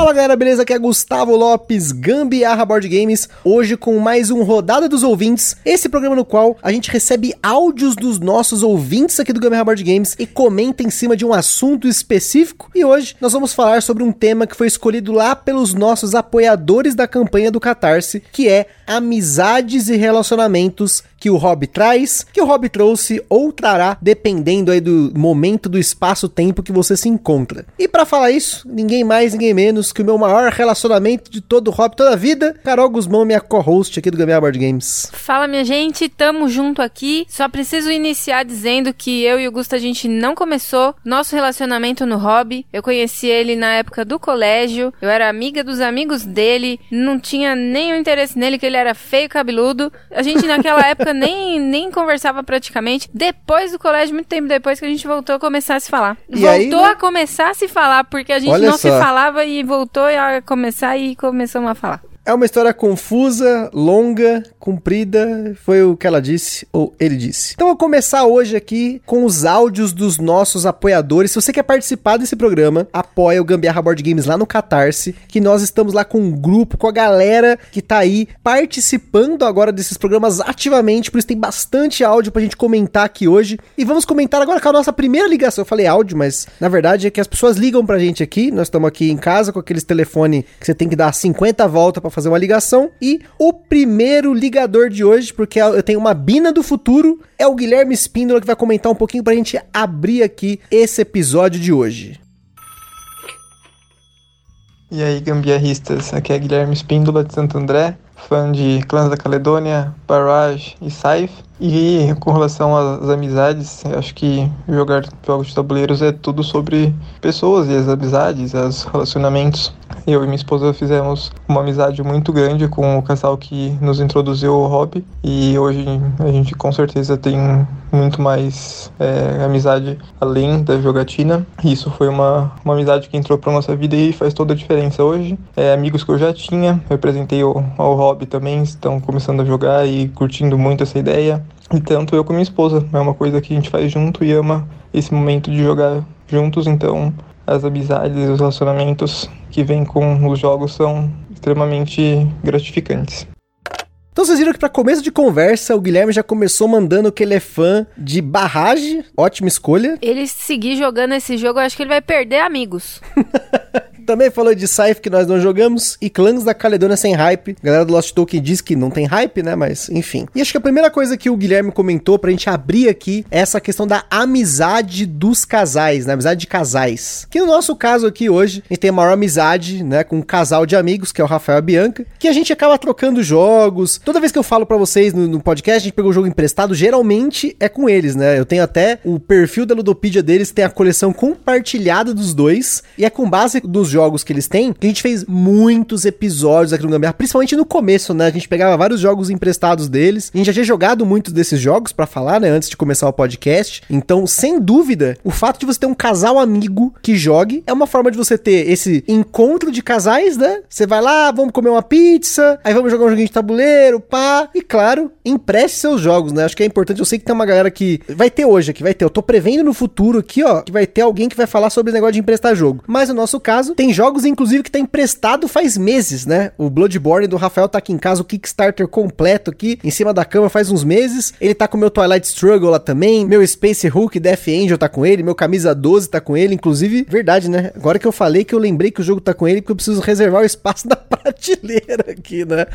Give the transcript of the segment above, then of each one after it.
Fala galera, beleza? Aqui é Gustavo Lopes, Gambiarra Board Games, hoje com mais um Rodada dos Ouvintes, esse programa no qual a gente recebe áudios dos nossos ouvintes aqui do Gambiarra Board Games e comenta em cima de um assunto específico. E hoje nós vamos falar sobre um tema que foi escolhido lá pelos nossos apoiadores da campanha do Catarse, que é amizades e relacionamentos que o hobby traz, que o hobby trouxe ou trará, dependendo aí do momento, do espaço-tempo que você se encontra. E para falar isso, ninguém mais, ninguém menos que o meu maior relacionamento de todo o hobby, toda a vida, Carol Guzmão, minha co-host aqui do Gambiarra Board Games. Fala, minha gente, tamo junto aqui. Só preciso iniciar dizendo que eu e o Gusto a gente não começou nosso relacionamento no hobby. Eu conheci ele na época do colégio, eu era amiga dos amigos dele, não tinha nenhum interesse nele, que ele era feio cabeludo. A gente naquela época nem, nem conversava praticamente. Depois do colégio, muito tempo depois que a gente voltou a começar a se falar. E voltou aí, né? a começar a se falar, porque a gente Olha não se só. falava e voltou a começar e começamos a falar. É uma história confusa, longa, comprida, foi o que ela disse ou ele disse. Então eu vou começar hoje aqui com os áudios dos nossos apoiadores. Se você quer participar desse programa, apoia o Gambiarra Board Games lá no Catarse, que nós estamos lá com um grupo, com a galera que tá aí participando agora desses programas ativamente, por isso tem bastante áudio pra gente comentar aqui hoje. E vamos comentar agora com a nossa primeira ligação. Eu falei áudio, mas na verdade é que as pessoas ligam pra gente aqui. Nós estamos aqui em casa com aqueles telefone que você tem que dar 50 voltas pra fazer uma ligação. E o primeiro ligador de hoje, porque eu tenho uma bina do futuro, é o Guilherme Espíndola que vai comentar um pouquinho pra gente abrir aqui esse episódio de hoje. E aí, gambiarristas, aqui é Guilherme Espíndola de Santo André, fã de Clãs da Caledônia, Barrage e Saif. E com relação às amizades, acho que jogar jogos de tabuleiros é tudo sobre pessoas e as amizades, os relacionamentos. Eu e minha esposa fizemos uma amizade muito grande com o casal que nos introduziu ao hobby e hoje a gente com certeza tem muito mais é, amizade além da jogatina. Isso foi uma, uma amizade que entrou para nossa vida e faz toda a diferença hoje. É, amigos que eu já tinha, eu apresentei ao, ao hobby também, estão começando a jogar e curtindo muito essa ideia. E tanto eu como minha esposa, é uma coisa que a gente faz junto e ama esse momento de jogar juntos, então as amizades e os relacionamentos que vêm com os jogos são extremamente gratificantes. Então vocês viram que para começo de conversa, o Guilherme já começou mandando que ele é fã de barragem, ótima escolha. Ele seguir jogando esse jogo, eu acho que ele vai perder amigos. Também falou de Scythe que nós não jogamos e Clãs da Caledônia sem hype. A galera do Lost Token diz que não tem hype, né? Mas enfim. E acho que a primeira coisa que o Guilherme comentou pra gente abrir aqui é essa questão da amizade dos casais, né? Amizade de casais. Que no nosso caso aqui hoje, a gente tem a maior amizade, né? Com um casal de amigos, que é o Rafael e a Bianca, que a gente acaba trocando jogos. Toda vez que eu falo pra vocês no, no podcast, a gente pegou o jogo emprestado, geralmente é com eles, né? Eu tenho até o perfil da Ludopedia deles, tem a coleção compartilhada dos dois, e é com base nos jogos que eles têm que a gente fez muitos episódios aqui no Gambiarra, principalmente no começo, né? A gente pegava vários jogos emprestados deles, a gente já tinha jogado muitos desses jogos pra falar, né? Antes de começar o podcast. Então, sem dúvida, o fato de você ter um casal amigo que jogue é uma forma de você ter esse encontro de casais, né? Você vai lá, vamos comer uma pizza, aí vamos jogar um joguinho de tabuleiro, pá. E claro, empreste seus jogos, né? Acho que é importante. Eu sei que tem uma galera que vai ter hoje aqui, vai ter. Eu tô prevendo no futuro aqui, ó, que vai ter alguém que vai falar sobre o negócio de emprestar jogo. Mas no nosso caso, tem jogos, inclusive, que tá emprestado faz meses, né? O Bloodborne do Rafael tá aqui em casa, o Kickstarter completo aqui, em cima da cama faz uns meses. Ele tá com o meu Twilight Struggle lá também, meu Space Hulk Death Angel tá com ele, meu Camisa 12 tá com ele, inclusive, verdade, né? Agora que eu falei que eu lembrei que o jogo tá com ele, porque eu preciso reservar o espaço da prateleira aqui, né?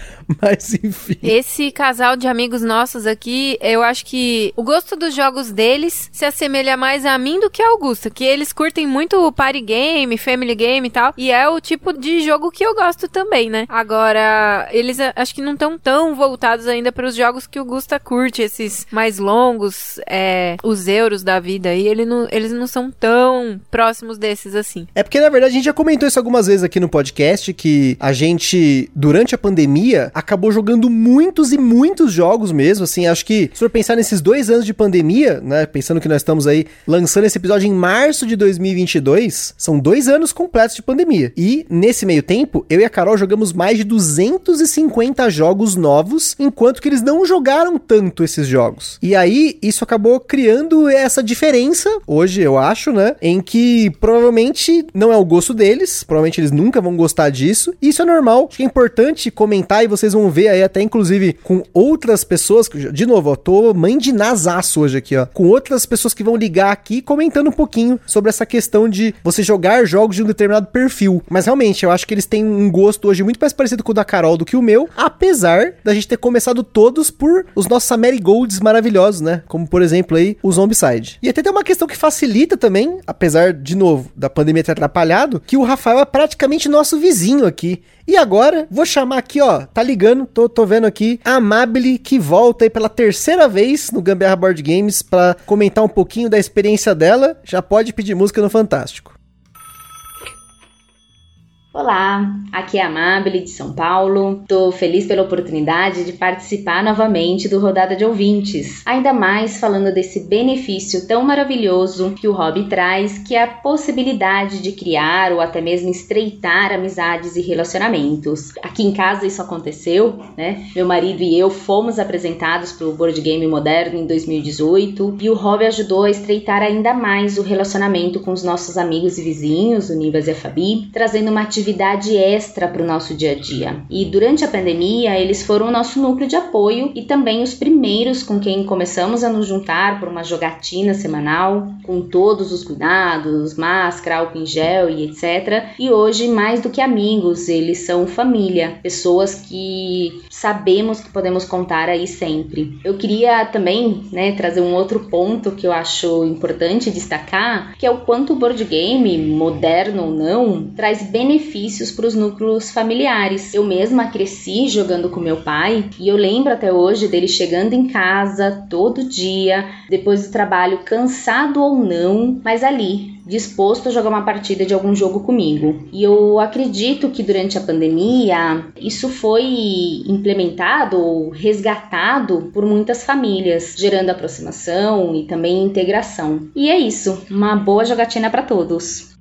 Mas enfim. Esse casal de amigos nossos aqui, eu acho que o gosto dos jogos deles se assemelha mais a mim do que ao Augusto, que eles curtem muito o party game, family game tal. E é o tipo de jogo que eu gosto também, né? Agora, eles acho que não estão tão voltados ainda para os jogos que o Gusta curte, esses mais longos, é, os euros da vida aí, ele não, eles não são tão próximos desses assim. É porque, na verdade, a gente já comentou isso algumas vezes aqui no podcast, que a gente, durante a pandemia, acabou jogando muitos e muitos jogos mesmo, assim, acho que, se for pensar nesses dois anos de pandemia, né, pensando que nós estamos aí lançando esse episódio em março de 2022, são dois anos completos de pandemia. E, nesse meio tempo, eu e a Carol jogamos mais de 250 jogos novos, enquanto que eles não jogaram tanto esses jogos. E aí, isso acabou criando essa diferença, hoje eu acho, né, em que provavelmente não é o gosto deles, provavelmente eles nunca vão gostar disso, e isso é normal, acho que é importante comentar e vocês vão ver aí até inclusive com outras pessoas, de novo, eu tô mãe de nasaço hoje aqui, ó, com outras pessoas que vão ligar aqui comentando um pouquinho sobre essa questão de você jogar jogos de um determinado perfil. Mas realmente, eu acho que eles têm um gosto hoje muito mais parecido com o da Carol do que o meu, apesar da gente ter começado todos por os nossos Amerigolds maravilhosos, né? Como por exemplo aí o Zombicide. E até tem uma questão que facilita também, apesar de novo da pandemia ter atrapalhado, que o Rafael é praticamente nosso vizinho aqui. E agora, vou chamar aqui, ó, tá ligando, tô, tô vendo aqui, a Amabile, que volta aí pela terceira vez no Gambiarra Board Games para comentar um pouquinho da experiência dela. Já pode pedir música no Fantástico. Olá, aqui é a Amabile de São Paulo. Estou feliz pela oportunidade de participar novamente do Rodada de Ouvintes, ainda mais falando desse benefício tão maravilhoso que o hobby traz, que é a possibilidade de criar ou até mesmo estreitar amizades e relacionamentos. Aqui em casa isso aconteceu, né? Meu marido e eu fomos apresentados para o board game moderno em 2018 e o hobby ajudou a estreitar ainda mais o relacionamento com os nossos amigos e vizinhos, o Nivas e a Fabi, trazendo uma atividade atividade extra para o nosso dia a dia. E durante a pandemia, eles foram o nosso núcleo de apoio e também os primeiros com quem começamos a nos juntar por uma jogatina semanal, com todos os cuidados, máscara, álcool em gel e etc. E hoje, mais do que amigos, eles são família, pessoas que sabemos que podemos contar aí sempre. Eu queria também né, trazer um outro ponto que eu acho importante destacar, que é o quanto o board game, moderno ou não, traz benefícios benefícios para os núcleos familiares. Eu mesma cresci jogando com meu pai e eu lembro até hoje dele chegando em casa todo dia, depois do trabalho, cansado ou não, mas ali, disposto a jogar uma partida de algum jogo comigo. E eu acredito que durante a pandemia isso foi implementado ou resgatado por muitas famílias, gerando aproximação e também integração. E é isso, uma boa jogatina para todos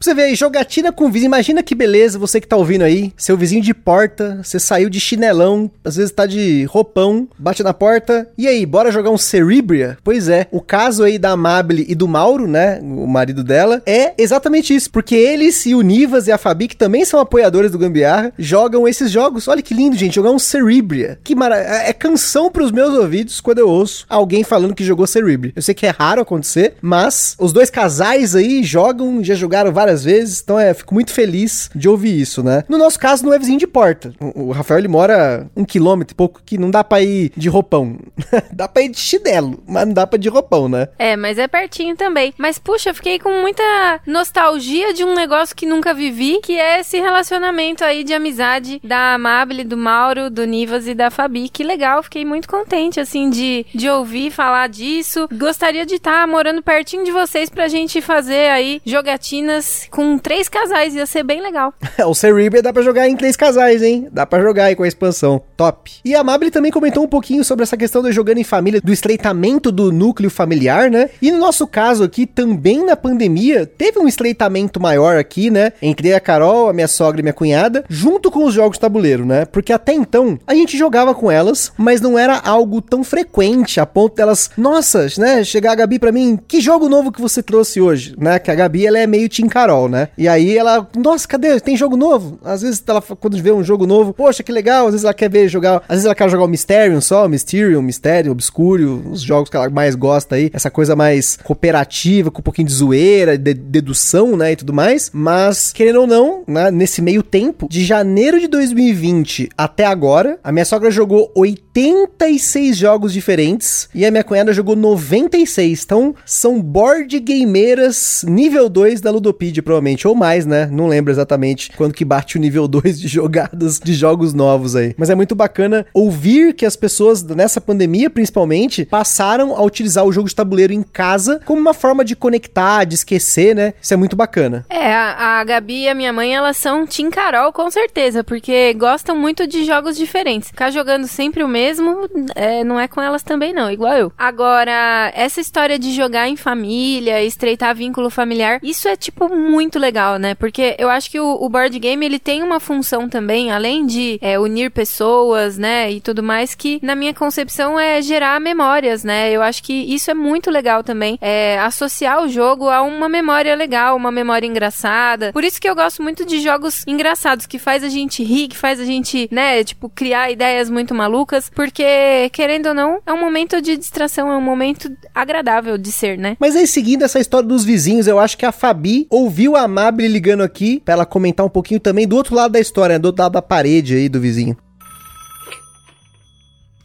você vê aí, jogatina com vizinho. Imagina que beleza, você que tá ouvindo aí, seu vizinho de porta, você saiu de chinelão, às vezes tá de roupão, bate na porta. E aí, bora jogar um Cerebria? Pois é, o caso aí da Amable e do Mauro, né, o marido dela, é exatamente isso. Porque eles e o Nivas e a Fabi, que também são apoiadores do Gambiarra, jogam esses jogos. Olha que lindo, gente, jogar um Cerebria. Que maravilha. É, é canção pros meus ouvidos quando eu ouço alguém falando que jogou Cerebria. Eu sei que é raro acontecer, mas os dois casais aí jogam, já jogaram várias várias vezes, então é, fico muito feliz de ouvir isso, né? No nosso caso, não é vizinho de porta. O, Rafael, ele mora um quilômetro e pouco, que não dá pra ir de roupão. dá pra ir de chinelo, mas não dá pra ir de roupão, né? É, mas é pertinho também. Mas, puxa, eu fiquei com muita nostalgia de um negócio que nunca vivi, que é esse relacionamento aí de amizade da Amable, do Mauro, do Nivas e da Fabi. Que legal, fiquei muito contente, assim, de, de ouvir falar disso. Gostaria de estar tá morando pertinho de vocês pra gente fazer aí jogatinas com três casais, ia ser bem legal. o Cerebria dá pra jogar em três casais, hein? Dá pra jogar aí com a expansão. Top. E a Mabel também comentou um pouquinho sobre essa questão de jogando em família, do estreitamento do núcleo familiar, né? E no nosso caso aqui, também na pandemia, teve um estreitamento maior aqui, né? Entre a Carol, a minha sogra e minha cunhada, junto com os jogos tabuleiro, né? Porque até então, a gente jogava com elas, mas não era algo tão frequente a ponto delas, nossa, né? Chegar a Gabi pra mim, que jogo novo que você trouxe hoje, né? Que a Gabi, ela é meio Carol Carol, né? E aí ela, nossa, cadê? Tem jogo novo? Às vezes ela, quando vê um jogo novo, poxa, que legal. Às vezes ela quer ver jogar, às vezes ela quer jogar o Mysterium só, Mysterium, Mistério, Obscuro, os jogos que ela mais gosta aí, essa coisa mais cooperativa, com um pouquinho de zoeira, de dedução, né, e tudo mais. Mas, querendo ou não, né, nesse meio tempo, de janeiro de 2020 até agora, a minha sogra jogou 86 jogos diferentes e a minha cunhada jogou 96. Então, são board gameiras nível 2 da Ludopedia provavelmente, ou mais, né? Não lembro exatamente quando que bate o nível 2 de jogadas de jogos novos aí. Mas é muito bacana ouvir que as pessoas, nessa pandemia principalmente, passaram a utilizar o jogo de tabuleiro em casa como uma forma de conectar, de esquecer, né? Isso é muito bacana. É, a, a Gabi e a minha mãe, elas são Team Carol, com certeza, porque gostam muito de jogos diferentes. Ficar jogando sempre o mesmo, é, não é com elas também não, igual eu. Agora, essa história de jogar em família, estreitar vínculo familiar, isso é, tipo, muito legal, né? Porque eu acho que o, o board game, ele tem uma função também, além de é, unir pessoas, né, e tudo mais, que na minha concepção é gerar memórias, né? Eu acho que isso é muito legal também, é associar o jogo a uma memória legal, uma memória engraçada. Por isso que eu gosto muito de jogos engraçados, que faz a gente rir, que faz a gente, né, tipo, criar ideias muito malucas, porque, querendo ou não, é um momento de distração, é um momento agradável de ser, né? Mas aí, seguindo essa história dos vizinhos, eu acho que a Fabi ouviu a Amable ligando aqui pra ela comentar um pouquinho também do outro lado da história, né, do outro lado da parede aí do vizinho.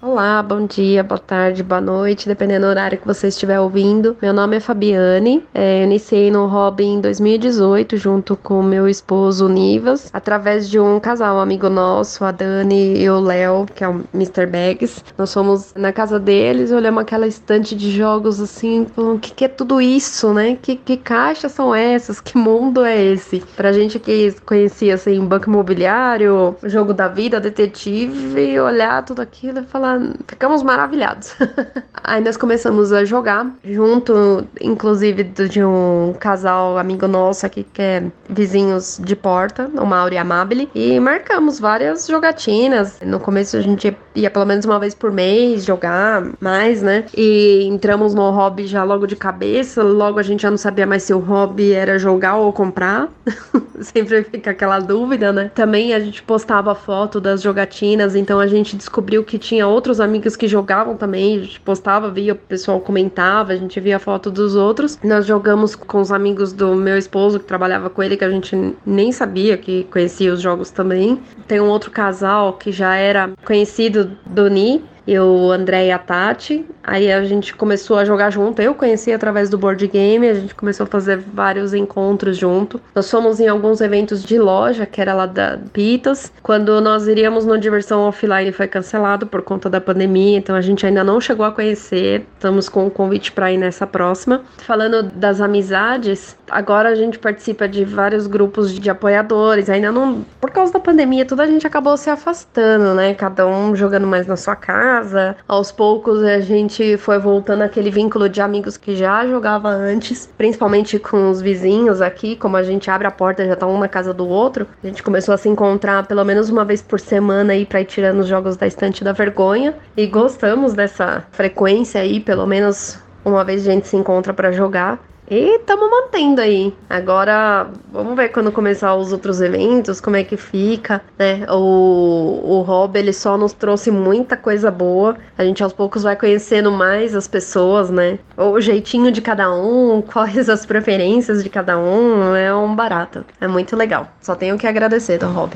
Olá, bom dia, boa tarde, boa noite, dependendo do horário que você estiver ouvindo. Meu nome é Fabiane, é, eu iniciei no hobby em 2018 junto com meu esposo Nivas, através de um casal, um amigo nosso, a Dani e o Léo, que é o Mr. Bags. Nós fomos na casa deles, olhamos aquela estante de jogos assim, falando, o que, que é tudo isso, né? Que, que caixas são essas? Que mundo é esse? Pra gente que conhecia assim, banco imobiliário, jogo da vida, detetive, olhar tudo aquilo e falar ficamos maravilhados. Aí nós começamos a jogar junto, inclusive de um casal amigo nosso aqui que é vizinhos de porta, o Mauro e a Amabile, e marcamos várias jogatinas. No começo a gente ia pelo menos uma vez por mês jogar mais, né? E entramos no hobby já logo de cabeça, logo a gente já não sabia mais se o hobby era jogar ou comprar. Sempre fica aquela dúvida, né? Também a gente postava foto das jogatinas, então a gente descobriu que tinha outros amigos que jogavam também, a gente postava, via, o pessoal comentava, a gente via foto dos outros. Nós jogamos com os amigos do meu esposo que trabalhava com ele, que a gente nem sabia que conhecia os jogos também. Tem um outro casal que já era conhecido do Ni, eu, o André e a Tati. Aí a gente começou a jogar junto. Eu conheci através do board game, a gente começou a fazer vários encontros junto. Nós fomos em alguns eventos de loja, que era lá da Pitas. Quando nós iríamos no Diversão Offline foi cancelado por conta da pandemia, então a gente ainda não chegou a conhecer. Estamos com um convite para ir nessa próxima. Falando das amizades, agora a gente participa de vários grupos de apoiadores. Ainda não, por causa da pandemia, toda a gente acabou se afastando, né? Cada um jogando mais na sua casa casa. Aos poucos a gente foi voltando aquele vínculo de amigos que já jogava antes, principalmente com os vizinhos aqui, como a gente abre a porta já tá um na casa do outro. A gente começou a se encontrar pelo menos uma vez por semana aí para ir tirando os jogos da estante da vergonha e gostamos dessa frequência aí, pelo menos uma vez a gente se encontra para jogar. E estamos mantendo aí. Agora, vamos ver quando começar os outros eventos, como é que fica, né? O, o Rob, ele só nos trouxe muita coisa boa. A gente aos poucos vai conhecendo mais as pessoas, né? O jeitinho de cada um, quais as preferências de cada um, é um barato. É muito legal. Só tenho que agradecer do Rob.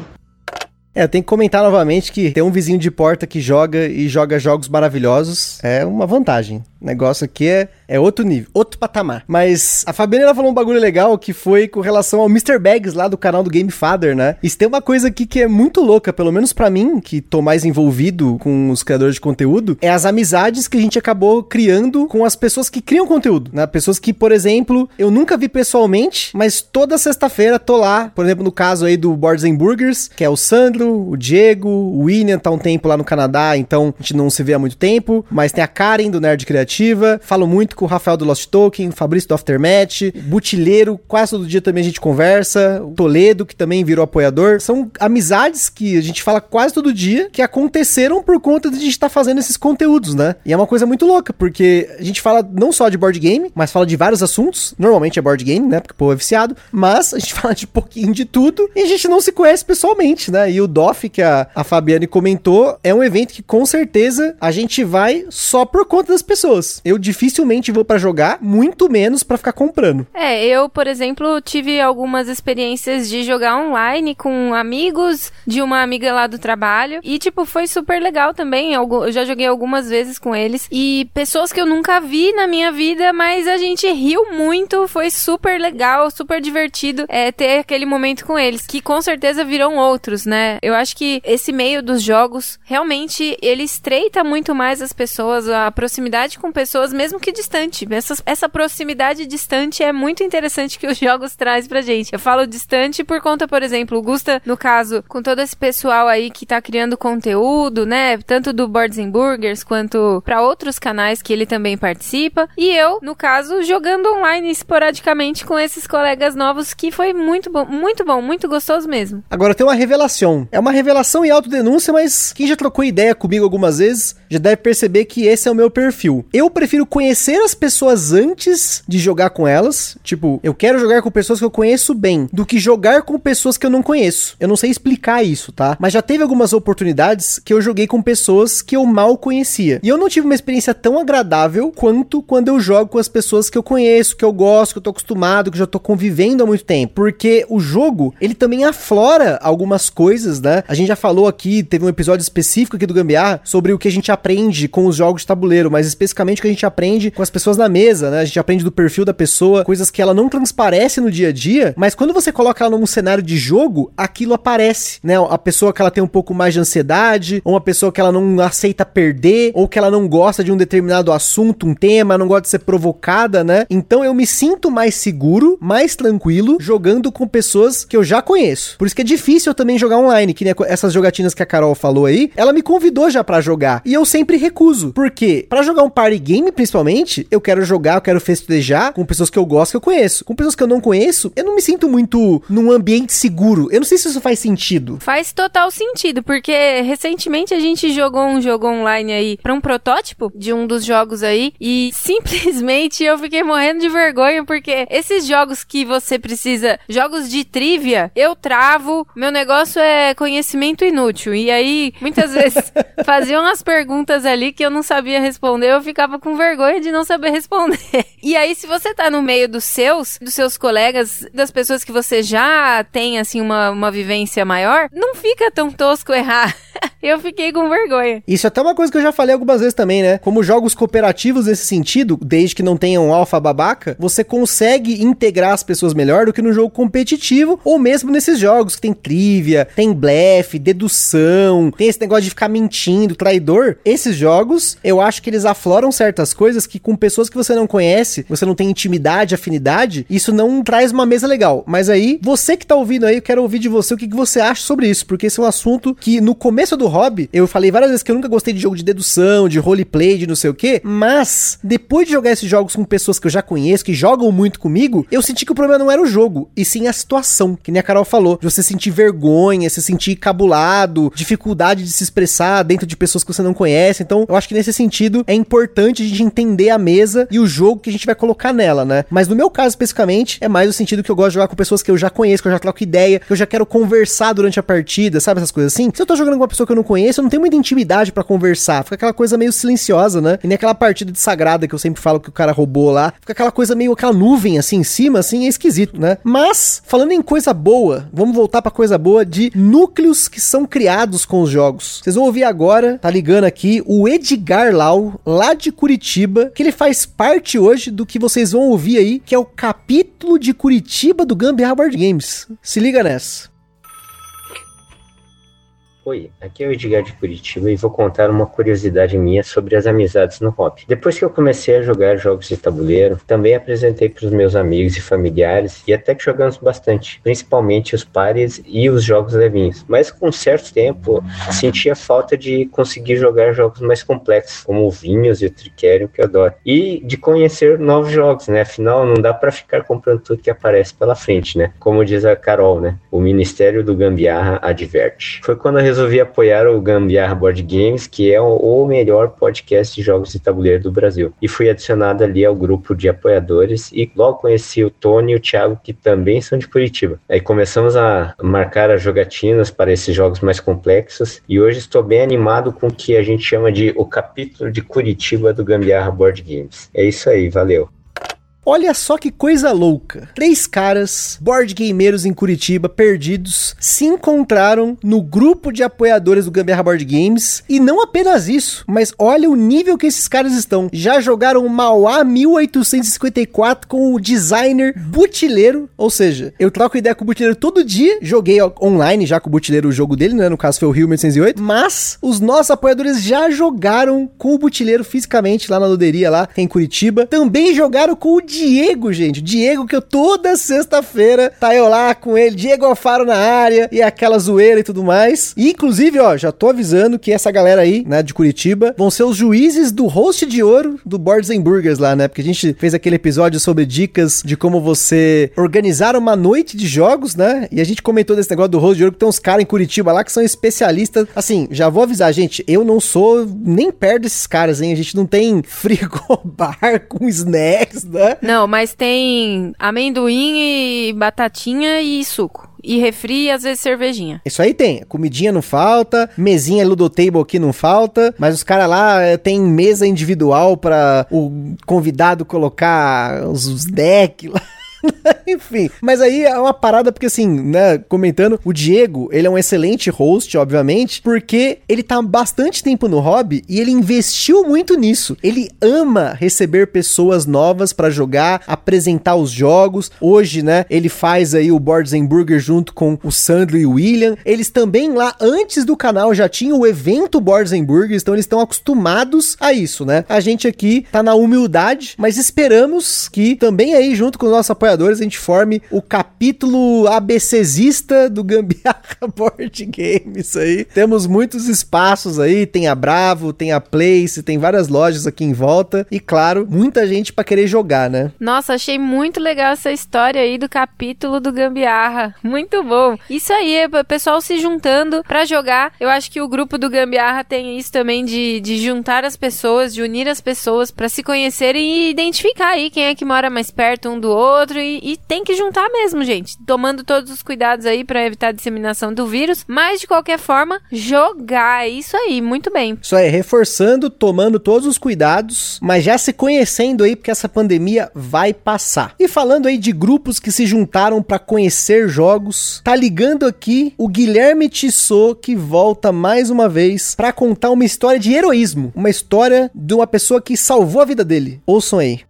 É, tenho que comentar novamente que ter um vizinho de porta que joga e joga jogos maravilhosos é uma vantagem. O negócio aqui é, é outro nível, outro patamar. Mas a Fabiana ela falou um bagulho legal que foi com relação ao Mr. Bags lá do canal do Game Father, né? E tem uma coisa aqui que é muito louca, pelo menos para mim, que tô mais envolvido com os criadores de conteúdo, é as amizades que a gente acabou criando com as pessoas que criam conteúdo, né? Pessoas que, por exemplo, eu nunca vi pessoalmente, mas toda sexta-feira tô lá, por exemplo, no caso aí do Boards and Burgers, que é o Sandro, o Diego, o William tá um tempo lá no Canadá, então a gente não se vê há muito tempo, mas tem a Karen do Nerd Criativo falo muito com o Rafael do Lost Token, Fabrício do Aftermath, Butileiro, quase todo dia também a gente conversa, o Toledo, que também virou apoiador. São amizades que a gente fala quase todo dia, que aconteceram por conta de a gente estar tá fazendo esses conteúdos, né? E é uma coisa muito louca, porque a gente fala não só de board game, mas fala de vários assuntos. Normalmente é board game, né? Porque o povo é viciado. Mas a gente fala de pouquinho de tudo e a gente não se conhece pessoalmente, né? E o DOF, que a, a Fabiane comentou, é um evento que com certeza a gente vai só por conta das pessoas pessoas. Eu dificilmente vou para jogar, muito menos para ficar comprando. É, eu, por exemplo, tive algumas experiências de jogar online com amigos de uma amiga lá do trabalho. E, tipo, foi super legal também. Eu já joguei algumas vezes com eles. E pessoas que eu nunca vi na minha vida, mas a gente riu muito. Foi super legal, super divertido é, ter aquele momento com eles. Que com certeza virão outros, né? Eu acho que esse meio dos jogos realmente ele estreita muito mais as pessoas, a proximidade com pessoas, mesmo que distante. Essa, essa proximidade distante é muito interessante que os jogos traz pra gente. Eu falo distante por conta, por exemplo, Gusta, no caso, com todo esse pessoal aí que tá criando conteúdo, né? Tanto do Boards and Burgers quanto para outros canais que ele também participa. E eu, no caso, jogando online esporadicamente com esses colegas novos que foi muito bom, muito bom, muito gostoso mesmo. Agora tem uma revelação. É uma revelação e autodenúncia, mas quem já trocou ideia comigo algumas vezes já deve perceber que esse é o meu perfil. Eu prefiro conhecer as pessoas antes de jogar com elas. Tipo, eu quero jogar com pessoas que eu conheço bem, do que jogar com pessoas que eu não conheço. Eu não sei explicar isso, tá? Mas já teve algumas oportunidades que eu joguei com pessoas que eu mal conhecia. E eu não tive uma experiência tão agradável quanto quando eu jogo com as pessoas que eu conheço, que eu gosto, que eu tô acostumado, que eu já tô convivendo há muito tempo. Porque o jogo, ele também aflora algumas coisas, né? A gente já falou aqui, teve um episódio específico aqui do Gambiarra sobre o que a gente aprende com os jogos de tabuleiro, mas especificamente o que a gente aprende com as pessoas na mesa, né? A gente aprende do perfil da pessoa, coisas que ela não transparece no dia a dia, mas quando você coloca ela num cenário de jogo, aquilo aparece, né? A pessoa que ela tem um pouco mais de ansiedade, ou uma pessoa que ela não aceita perder, ou que ela não gosta de um determinado assunto, um tema, não gosta de ser provocada, né? Então eu me sinto mais seguro, mais tranquilo, jogando com pessoas que eu já conheço. Por isso que é difícil eu também jogar online, que né, essas jogatinas que a Carol falou aí, ela me convidou já para jogar, e eu sempre recuso. Porque para jogar um party game, principalmente, eu quero jogar, eu quero festejar com pessoas que eu gosto, que eu conheço. Com pessoas que eu não conheço, eu não me sinto muito num ambiente seguro. Eu não sei se isso faz sentido. Faz total sentido, porque recentemente a gente jogou um jogo online aí para um protótipo de um dos jogos aí e simplesmente eu fiquei morrendo de vergonha porque esses jogos que você precisa, jogos de trivia, eu travo, meu negócio é conhecimento inútil. E aí, muitas vezes faziam as perguntas ali que eu não sabia responder, eu ficava com vergonha de não saber responder. E aí, se você tá no meio dos seus, dos seus colegas, das pessoas que você já tem, assim, uma, uma vivência maior, não fica tão tosco errar. eu fiquei com vergonha. Isso é até uma coisa que eu já falei algumas vezes também, né? Como jogos cooperativos nesse sentido, desde que não tenham alfa babaca, você consegue integrar as pessoas melhor do que no jogo competitivo, ou mesmo nesses jogos que tem trivia, tem blefe, dedução, tem esse negócio de ficar mentindo, traidor. Esses jogos, eu acho que eles afloram certas coisas que com pessoas que você não conhece, você não tem intimidade, afinidade, isso não traz uma mesa legal. Mas aí, você que tá ouvindo aí, eu quero ouvir de você o que, que você acha sobre isso, porque esse é um assunto que no começo do hobby, eu falei várias vezes que eu nunca gostei de jogo de dedução, de roleplay, de não sei o que, mas depois de jogar esses jogos com pessoas que eu já conheço, que jogam muito comigo, eu senti que o problema não era o jogo, e sim a situação, que nem a Carol falou, de você sentir vergonha, se sentir cabulado, dificuldade de se expressar dentro de pessoas que você não conhece. Então, eu acho que nesse sentido é importante a gente entender a mesa e o jogo que a gente vai colocar nela, né? Mas no meu caso especificamente, é mais o sentido que eu gosto de jogar com pessoas que eu já conheço, que eu já troco ideia, que eu já quero conversar durante a partida, sabe essas coisas assim? Se eu tô jogando com uma pessoa que eu não conheço, eu não tenho muita intimidade para conversar, fica aquela coisa meio silenciosa, né? E nem aquela partida de sagrada que eu sempre falo que o cara roubou lá, fica aquela coisa meio aquela nuvem assim em cima, assim, é esquisito, né? Mas falando em coisa boa, vamos voltar para coisa boa de núcleos que são criados com os jogos. Vocês vão ouvir agora, tá ligando aqui, o Edgar Lau, lá de Curitiba, que ele faz parte hoje do que vocês vão ouvir aí, que é o capítulo de Curitiba do Gambiarra Board Games. Se liga nessa. Oi, aqui é o Edgar de Curitiba e vou contar uma curiosidade minha sobre as amizades no hobby. Depois que eu comecei a jogar jogos de tabuleiro, também apresentei para os meus amigos e familiares e até que jogamos bastante, principalmente os pares e os jogos levinhos. Mas com um certo tempo, sentia falta de conseguir jogar jogos mais complexos, como o Vinhos e o Tricerion, que eu adoro. E de conhecer novos jogos, né? Afinal, não dá para ficar comprando tudo que aparece pela frente, né? Como diz a Carol, né? O Ministério do Gambiarra adverte. Foi quando eu resolvi apoiar o Gambiarra Board Games, que é o melhor podcast de jogos de tabuleiro do Brasil. E fui adicionado ali ao grupo de apoiadores e logo conheci o Tony e o Thiago, que também são de Curitiba. Aí começamos a marcar as jogatinas para esses jogos mais complexos e hoje estou bem animado com o que a gente chama de o capítulo de Curitiba do Gambiarra Board Games. É isso aí, valeu. Olha só que coisa louca. Três caras, board gameiros em Curitiba, perdidos, se encontraram no grupo de apoiadores do Gambiarra Board Games. E não apenas isso, mas olha o nível que esses caras estão. Já jogaram Mauá 1854 com o designer Butileiro. Ou seja, eu troco ideia com o Butileiro todo dia. Joguei online já com o Butileiro o jogo dele, né? No caso foi o Rio 1808. Mas os nossos apoiadores já jogaram com o Butileiro fisicamente lá na loderia lá em Curitiba. Também jogaram com o Diego, gente. Diego que eu toda sexta-feira tá eu lá com ele, Diego Alfaro na área e aquela zoeira e tudo mais. E, inclusive, ó, já tô avisando que essa galera aí, né, de Curitiba, vão ser os juízes do host de ouro do Boards and Burgers lá, né? Porque a gente fez aquele episódio sobre dicas de como você organizar uma noite de jogos, né? E a gente comentou desse negócio do host de ouro que tem uns caras em Curitiba lá que são especialistas. Assim, já vou avisar, gente, eu não sou nem perto desses caras, hein? A gente não tem frigobar com snacks, né? Não, mas tem amendoim e batatinha e suco. E refri e às vezes cervejinha. Isso aí tem. Comidinha não falta, mesinha Ludotable aqui não falta, mas os caras lá é, tem mesa individual para o convidado colocar os, os decks lá. Enfim, mas aí é uma parada porque assim, né, comentando, o Diego, ele é um excelente host, obviamente, porque ele tá bastante tempo no hobby e ele investiu muito nisso. Ele ama receber pessoas novas para jogar, apresentar os jogos. Hoje, né, ele faz aí o Boards and Burger junto com o Sandro e o William. Eles também lá antes do canal já tinham o evento Boards and Burgers, então eles estão acostumados a isso, né? A gente aqui tá na humildade, mas esperamos que também aí junto com o nosso apoiador apoiadores, a gente forme o capítulo ABCzista do Gambiarra Board Games aí. Temos muitos espaços aí, tem a Bravo, tem a Place, tem várias lojas aqui em volta e, claro, muita gente para querer jogar, né? Nossa, achei muito legal essa história aí do capítulo do Gambiarra. Muito bom. Isso aí, é pessoal se juntando para jogar. Eu acho que o grupo do Gambiarra tem isso também de, de juntar as pessoas, de unir as pessoas para se conhecerem e identificar aí quem é que mora mais perto um do outro e, e, tem que juntar mesmo, gente. Tomando todos os cuidados aí para evitar a disseminação do vírus. Mas, de qualquer forma, jogar. É isso aí, muito bem. Isso aí, reforçando, tomando todos os cuidados, mas já se conhecendo aí, porque essa pandemia vai passar. E falando aí de grupos que se juntaram para conhecer jogos, tá ligando aqui o Guilherme Tissot, que volta mais uma vez para contar uma história de heroísmo. Uma história de uma pessoa que salvou a vida dele. Ouçam aí.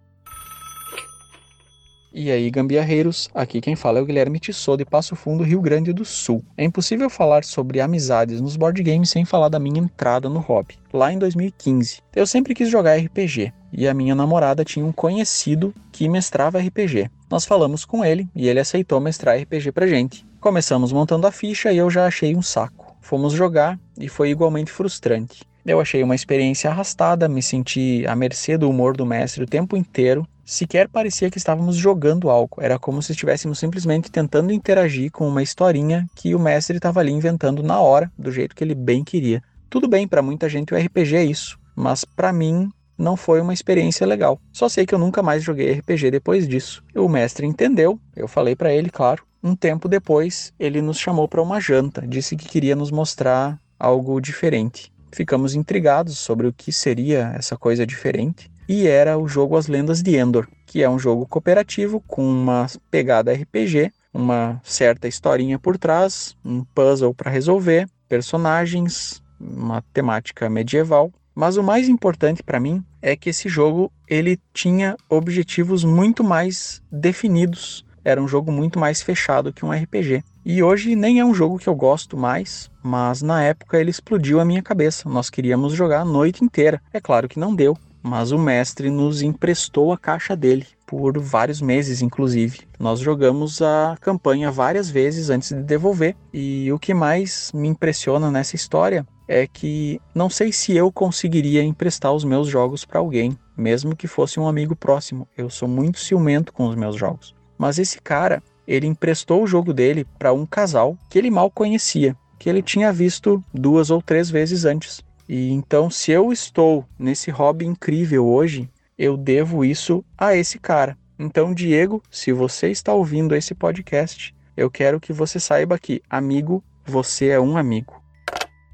E aí, gambiarreiros, aqui quem fala é o Guilherme Tissot de Passo Fundo, Rio Grande do Sul. É impossível falar sobre amizades nos board games sem falar da minha entrada no hobby, lá em 2015. Eu sempre quis jogar RPG, e a minha namorada tinha um conhecido que mestrava RPG. Nós falamos com ele e ele aceitou mestrar RPG pra gente. Começamos montando a ficha e eu já achei um saco. Fomos jogar e foi igualmente frustrante. Eu achei uma experiência arrastada, me senti à mercê do humor do mestre o tempo inteiro Sequer parecia que estávamos jogando algo, era como se estivéssemos simplesmente tentando interagir com uma historinha que o mestre estava ali inventando na hora, do jeito que ele bem queria. Tudo bem, para muita gente o RPG é isso, mas para mim não foi uma experiência legal. Só sei que eu nunca mais joguei RPG depois disso. O mestre entendeu, eu falei para ele, claro. Um tempo depois, ele nos chamou para uma janta, disse que queria nos mostrar algo diferente. Ficamos intrigados sobre o que seria essa coisa diferente e era o jogo As Lendas de Endor, que é um jogo cooperativo com uma pegada RPG, uma certa historinha por trás, um puzzle para resolver, personagens, uma temática medieval. Mas o mais importante para mim é que esse jogo ele tinha objetivos muito mais definidos. Era um jogo muito mais fechado que um RPG. E hoje nem é um jogo que eu gosto mais, mas na época ele explodiu a minha cabeça. Nós queríamos jogar a noite inteira. É claro que não deu, mas o mestre nos emprestou a caixa dele por vários meses, inclusive. Nós jogamos a campanha várias vezes antes de devolver, e o que mais me impressiona nessa história é que não sei se eu conseguiria emprestar os meus jogos para alguém, mesmo que fosse um amigo próximo. Eu sou muito ciumento com os meus jogos. Mas esse cara, ele emprestou o jogo dele para um casal que ele mal conhecia que ele tinha visto duas ou três vezes antes. E então, se eu estou nesse hobby incrível hoje, eu devo isso a esse cara. Então, Diego, se você está ouvindo esse podcast, eu quero que você saiba que, amigo, você é um amigo.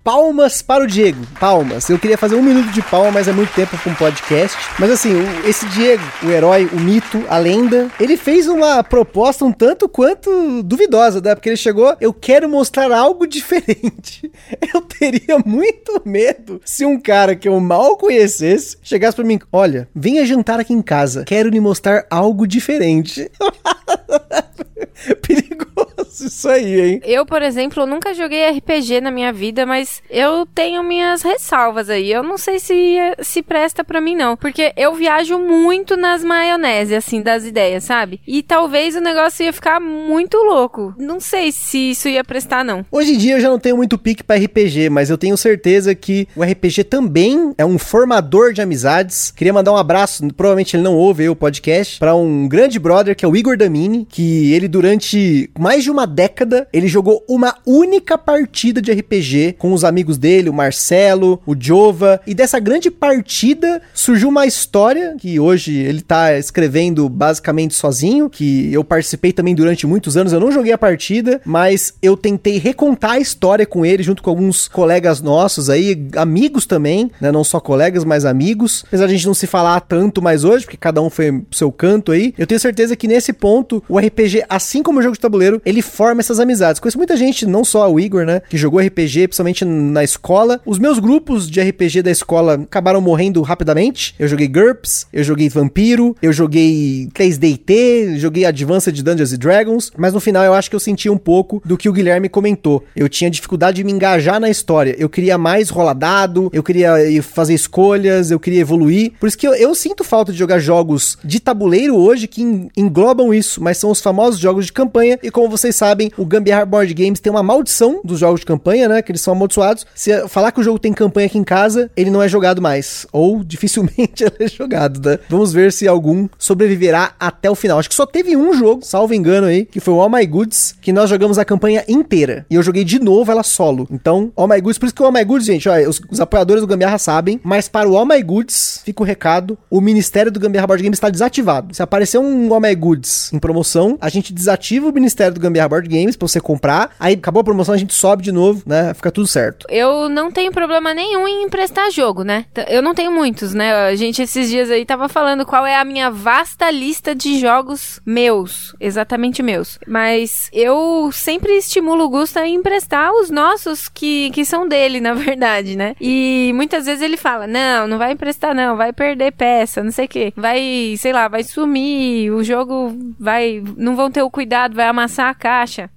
Palmas para o Diego. Palmas. Eu queria fazer um minuto de palma, mas é muito tempo para um podcast. Mas assim, o, esse Diego, o herói, o mito, a lenda, ele fez uma proposta um tanto quanto duvidosa, né? Porque ele chegou, eu quero mostrar algo diferente. Eu teria muito medo se um cara que eu mal conhecesse chegasse para mim, olha, venha jantar aqui em casa, quero lhe mostrar algo diferente. Perigoso isso aí, hein? Eu, por exemplo, nunca joguei RPG na minha vida, mas eu tenho minhas ressalvas aí. Eu não sei se se presta para mim não, porque eu viajo muito nas maionese assim das ideias, sabe? E talvez o negócio ia ficar muito louco. Não sei se isso ia prestar não. Hoje em dia eu já não tenho muito pique para RPG, mas eu tenho certeza que o RPG também é um formador de amizades. Queria mandar um abraço, provavelmente ele não ouve o podcast, para um grande brother que é o Igor Damini, que ele durante mais de uma década, ele jogou uma única partida de RPG com os amigos dele, o Marcelo, o Jova, e dessa grande partida surgiu uma história que hoje ele tá escrevendo basicamente sozinho, que eu participei também durante muitos anos, eu não joguei a partida, mas eu tentei recontar a história com ele junto com alguns colegas nossos aí, amigos também, né, não só colegas, mas amigos. Apesar de a gente não se falar tanto mais hoje, porque cada um foi pro seu canto aí, eu tenho certeza que nesse ponto o RPG, assim como o jogo de tabuleiro, ele forma essas amizades. Conheço muita gente, não só o Igor, né, que jogou RPG, principalmente na escola. Os meus grupos de RPG da escola acabaram morrendo rapidamente. Eu joguei GURPS, eu joguei Vampiro, eu joguei 3DT, joguei Advanced Dungeons Dragons, mas no final eu acho que eu senti um pouco do que o Guilherme comentou. Eu tinha dificuldade de me engajar na história. Eu queria mais rolar dado, eu queria fazer escolhas, eu queria evoluir. Por isso que eu, eu sinto falta de jogar jogos de tabuleiro hoje que englobam isso, mas são os famosos jogos de campanha. E como vocês sabem, o Gambiarra Board Games tem uma maldição dos jogos de campanha, né? Que eles são amaldiçoados. Se falar que o jogo tem campanha aqui em casa, ele não é jogado mais. Ou dificilmente ele é jogado, né? Vamos ver se algum sobreviverá até o final. Acho que só teve um jogo, salvo engano aí, que foi o All My Goods, que nós jogamos a campanha inteira. E eu joguei de novo ela solo. Então, All My Goods, por isso que o All My Goods, gente, ó, os, os apoiadores do Gambiarra sabem, mas para o All My Goods, fica o recado, o Ministério do Gambiarra Board Games está desativado. Se aparecer um All My Goods em promoção, a gente desativa o Ministério do Gambiarra Board Games pra você comprar, aí acabou a promoção, a gente sobe de novo, né? Fica tudo certo. Eu não tenho problema nenhum em emprestar jogo, né? Eu não tenho muitos, né? A gente esses dias aí tava falando qual é a minha vasta lista de jogos meus, exatamente meus. Mas eu sempre estimulo o Gusta a emprestar os nossos que, que são dele, na verdade, né? E muitas vezes ele fala: "Não, não vai emprestar não, vai perder peça, não sei o quê. Vai, sei lá, vai sumir, o jogo vai, não vão ter o cuidado, vai amassar a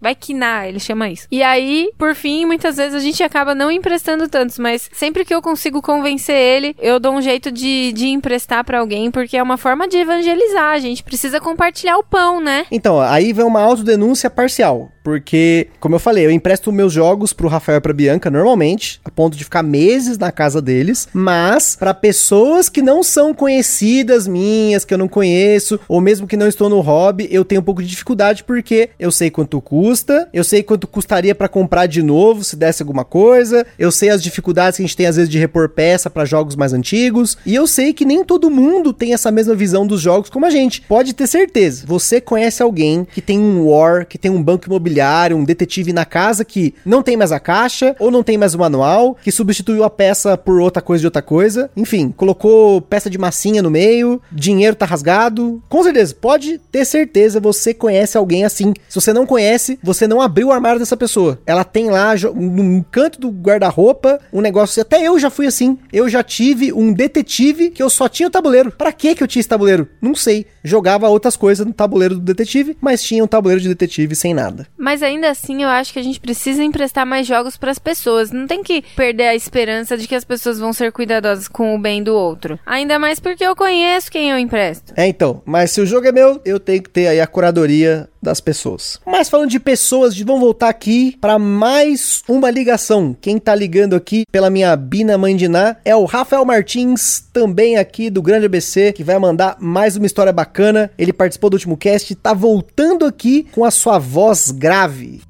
vai quinar, ele chama isso. E aí, por fim, muitas vezes a gente acaba não emprestando tantos, mas sempre que eu consigo convencer ele, eu dou um jeito de, de emprestar para alguém, porque é uma forma de evangelizar. A gente precisa compartilhar o pão, né? Então, aí vem uma autodenúncia parcial. Porque, como eu falei, eu empresto meus jogos pro Rafael e pra Bianca normalmente, a ponto de ficar meses na casa deles, mas para pessoas que não são conhecidas minhas, que eu não conheço, ou mesmo que não estou no hobby, eu tenho um pouco de dificuldade porque eu sei quanto custa, eu sei quanto custaria para comprar de novo se desse alguma coisa, eu sei as dificuldades que a gente tem às vezes de repor peça para jogos mais antigos, e eu sei que nem todo mundo tem essa mesma visão dos jogos como a gente. Pode ter certeza, você conhece alguém que tem um war, que tem um banco imobiliário imobiliário, um detetive na casa que não tem mais a caixa ou não tem mais o manual, que substituiu a peça por outra coisa de outra coisa. Enfim, colocou peça de massinha no meio, dinheiro tá rasgado. Com certeza, pode ter certeza você conhece alguém assim. Se você não conhece, você não abriu o armário dessa pessoa. Ela tem lá no canto do guarda-roupa um negócio. Até eu já fui assim. Eu já tive um detetive que eu só tinha o tabuleiro. Para que que eu tinha esse tabuleiro? Não sei. Jogava outras coisas no tabuleiro do detetive, mas tinha um tabuleiro de detetive sem nada. Mas ainda assim, eu acho que a gente precisa emprestar mais jogos para as pessoas. Não tem que perder a esperança de que as pessoas vão ser cuidadosas com o bem do outro. Ainda mais porque eu conheço quem eu empresto. É, então. Mas se o jogo é meu, eu tenho que ter aí a curadoria das pessoas. Mas falando de pessoas, vamos voltar aqui para mais uma ligação. Quem tá ligando aqui pela minha Bina Mandiná é o Rafael Martins, também aqui do Grande ABC, que vai mandar mais uma história bacana. Ele participou do último cast, tá voltando aqui com a sua voz grave.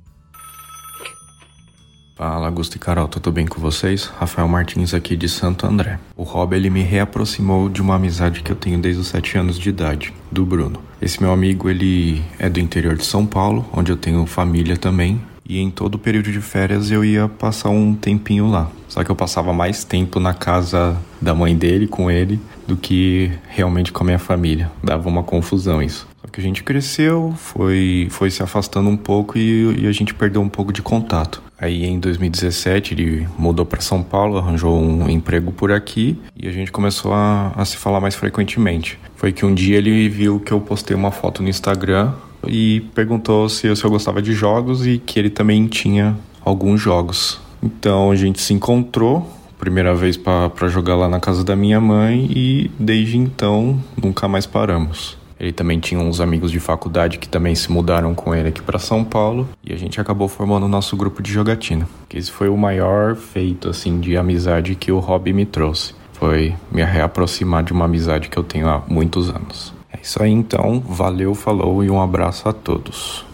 Fala, Augusto e Carol, tudo bem com vocês? Rafael Martins aqui de Santo André. O Rob, ele me reaproximou de uma amizade que eu tenho desde os 7 anos de idade, do Bruno. Esse meu amigo, ele é do interior de São Paulo, onde eu tenho família também, e em todo o período de férias eu ia passar um tempinho lá. Só que eu passava mais tempo na casa da mãe dele com ele do que realmente com a minha família. Dava uma confusão isso. Só que a gente cresceu, foi, foi se afastando um pouco e, e a gente perdeu um pouco de contato. Aí em 2017 ele mudou para São Paulo, arranjou um emprego por aqui e a gente começou a, a se falar mais frequentemente. Foi que um dia ele viu que eu postei uma foto no Instagram e perguntou se eu, se eu gostava de jogos e que ele também tinha alguns jogos. Então a gente se encontrou, primeira vez para jogar lá na casa da minha mãe e desde então nunca mais paramos. Ele também tinha uns amigos de faculdade que também se mudaram com ele aqui para São Paulo e a gente acabou formando o nosso grupo de jogatina. Esse foi o maior feito assim de amizade que o hobby me trouxe. Foi me reaproximar de uma amizade que eu tenho há muitos anos. É isso aí então, valeu, falou e um abraço a todos.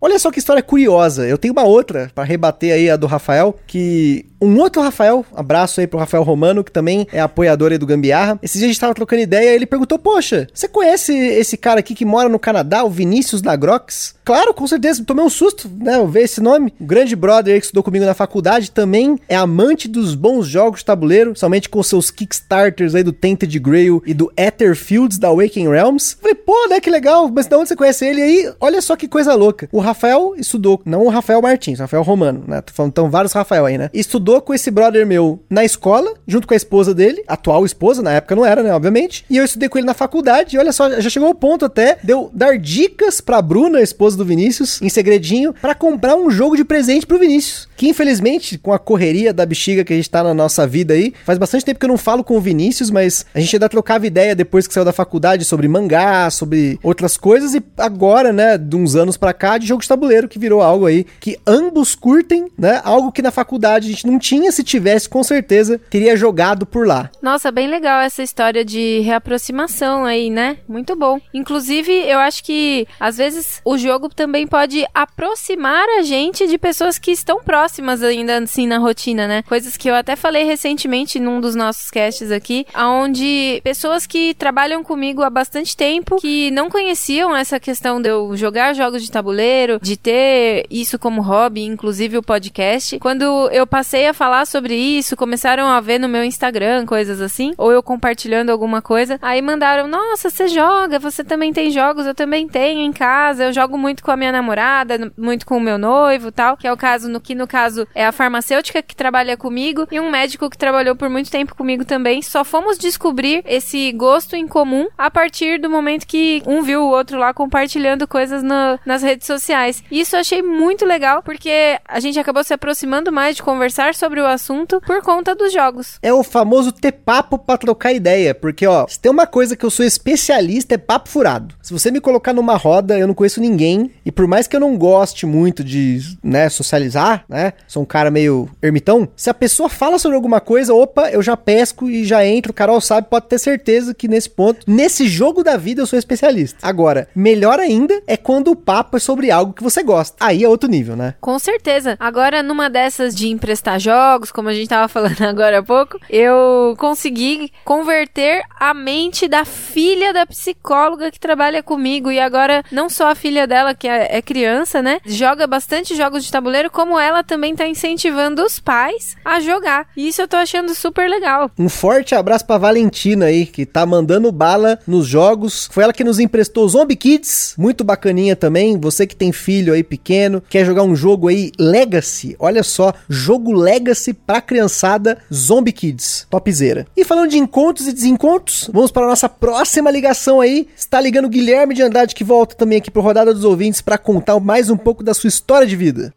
Olha só que história curiosa. Eu tenho uma outra para rebater aí a do Rafael, que um outro Rafael, abraço aí pro Rafael Romano, que também é apoiador aí do Gambiarra. Esses dias a gente tava trocando ideia e ele perguntou: Poxa, você conhece esse cara aqui que mora no Canadá, o Vinícius da Grox? Claro, com certeza, tomei um susto, né? Eu ver esse nome. O grande brother aí que estudou comigo na faculdade também é amante dos bons jogos de tabuleiro, somente com seus Kickstarters aí do Tainted Grail e do Etherfields da Awakening Realms. Falei, pô, né? Que legal, mas de onde você conhece ele aí? Olha só que coisa louca. O Rafael estudou, não o Rafael Martins, o Rafael Romano, né? Tô falando, então, vários Rafael aí, né? Estudou estudou com esse brother meu na escola, junto com a esposa dele, atual esposa, na época não era, né, obviamente. E eu estudei com ele na faculdade, e olha só, já chegou ao ponto até de eu dar dicas pra Bruna, esposa do Vinícius, em segredinho, para comprar um jogo de presente pro Vinícius. Que infelizmente, com a correria da bexiga que a gente tá na nossa vida aí, faz bastante tempo que eu não falo com o Vinícius, mas a gente ainda trocava ideia depois que saiu da faculdade sobre mangá, sobre outras coisas, e agora, né, de uns anos pra cá, de jogo de tabuleiro, que virou algo aí que ambos curtem, né? Algo que na faculdade a gente não tinha, se tivesse, com certeza teria jogado por lá. Nossa, bem legal essa história de reaproximação aí, né? Muito bom. Inclusive, eu acho que às vezes o jogo também pode aproximar a gente de pessoas que estão próximas ainda assim na rotina, né? Coisas que eu até falei recentemente num dos nossos casts aqui, aonde pessoas que trabalham comigo há bastante tempo que não conheciam essa questão de eu jogar jogos de tabuleiro, de ter isso como hobby, inclusive o podcast. Quando eu passei a falar sobre isso, começaram a ver no meu Instagram coisas assim, ou eu compartilhando alguma coisa. Aí mandaram: Nossa, você joga, você também tem jogos, eu também tenho em casa. Eu jogo muito com a minha namorada, muito com o meu noivo tal. Que é o caso no que, no caso, é a farmacêutica que trabalha comigo e um médico que trabalhou por muito tempo comigo também. Só fomos descobrir esse gosto em comum a partir do momento que um viu o outro lá compartilhando coisas no, nas redes sociais. Isso eu achei muito legal, porque a gente acabou se aproximando mais de conversar sobre o assunto por conta dos jogos. É o famoso ter papo pra trocar ideia, porque ó, se tem uma coisa que eu sou especialista é papo furado. Se você me colocar numa roda, eu não conheço ninguém, e por mais que eu não goste muito de, né, socializar, né, sou um cara meio ermitão, se a pessoa fala sobre alguma coisa, opa, eu já pesco e já entro, Carol sabe, pode ter certeza que nesse ponto, nesse jogo da vida eu sou especialista. Agora, melhor ainda é quando o papo é sobre algo que você gosta. Aí é outro nível, né? Com certeza. Agora, numa dessas de emprestar jogos, como a gente tava falando agora há pouco, eu consegui converter a mente da filha da psicóloga que trabalha comigo. E agora, não só a filha dela, que é, é criança, né? Joga bastante jogos de tabuleiro, como ela também tá incentivando os pais a jogar. E isso eu tô achando super legal. Um forte abraço pra Valentina aí, que tá mandando bala nos jogos. Foi ela que nos emprestou Zombie Kids, muito bacaninha também. Você que tem filho aí pequeno, quer jogar um jogo aí Legacy, olha só, jogo Legacy pra criançada Zombie Kids, topzera. E falando de encontros e desencontros, vamos para a nossa próxima ligação aí. Está ligando o Guilherme de Andrade que volta também aqui pro Rodada dos Ouvintes para contar mais um pouco da sua história de vida.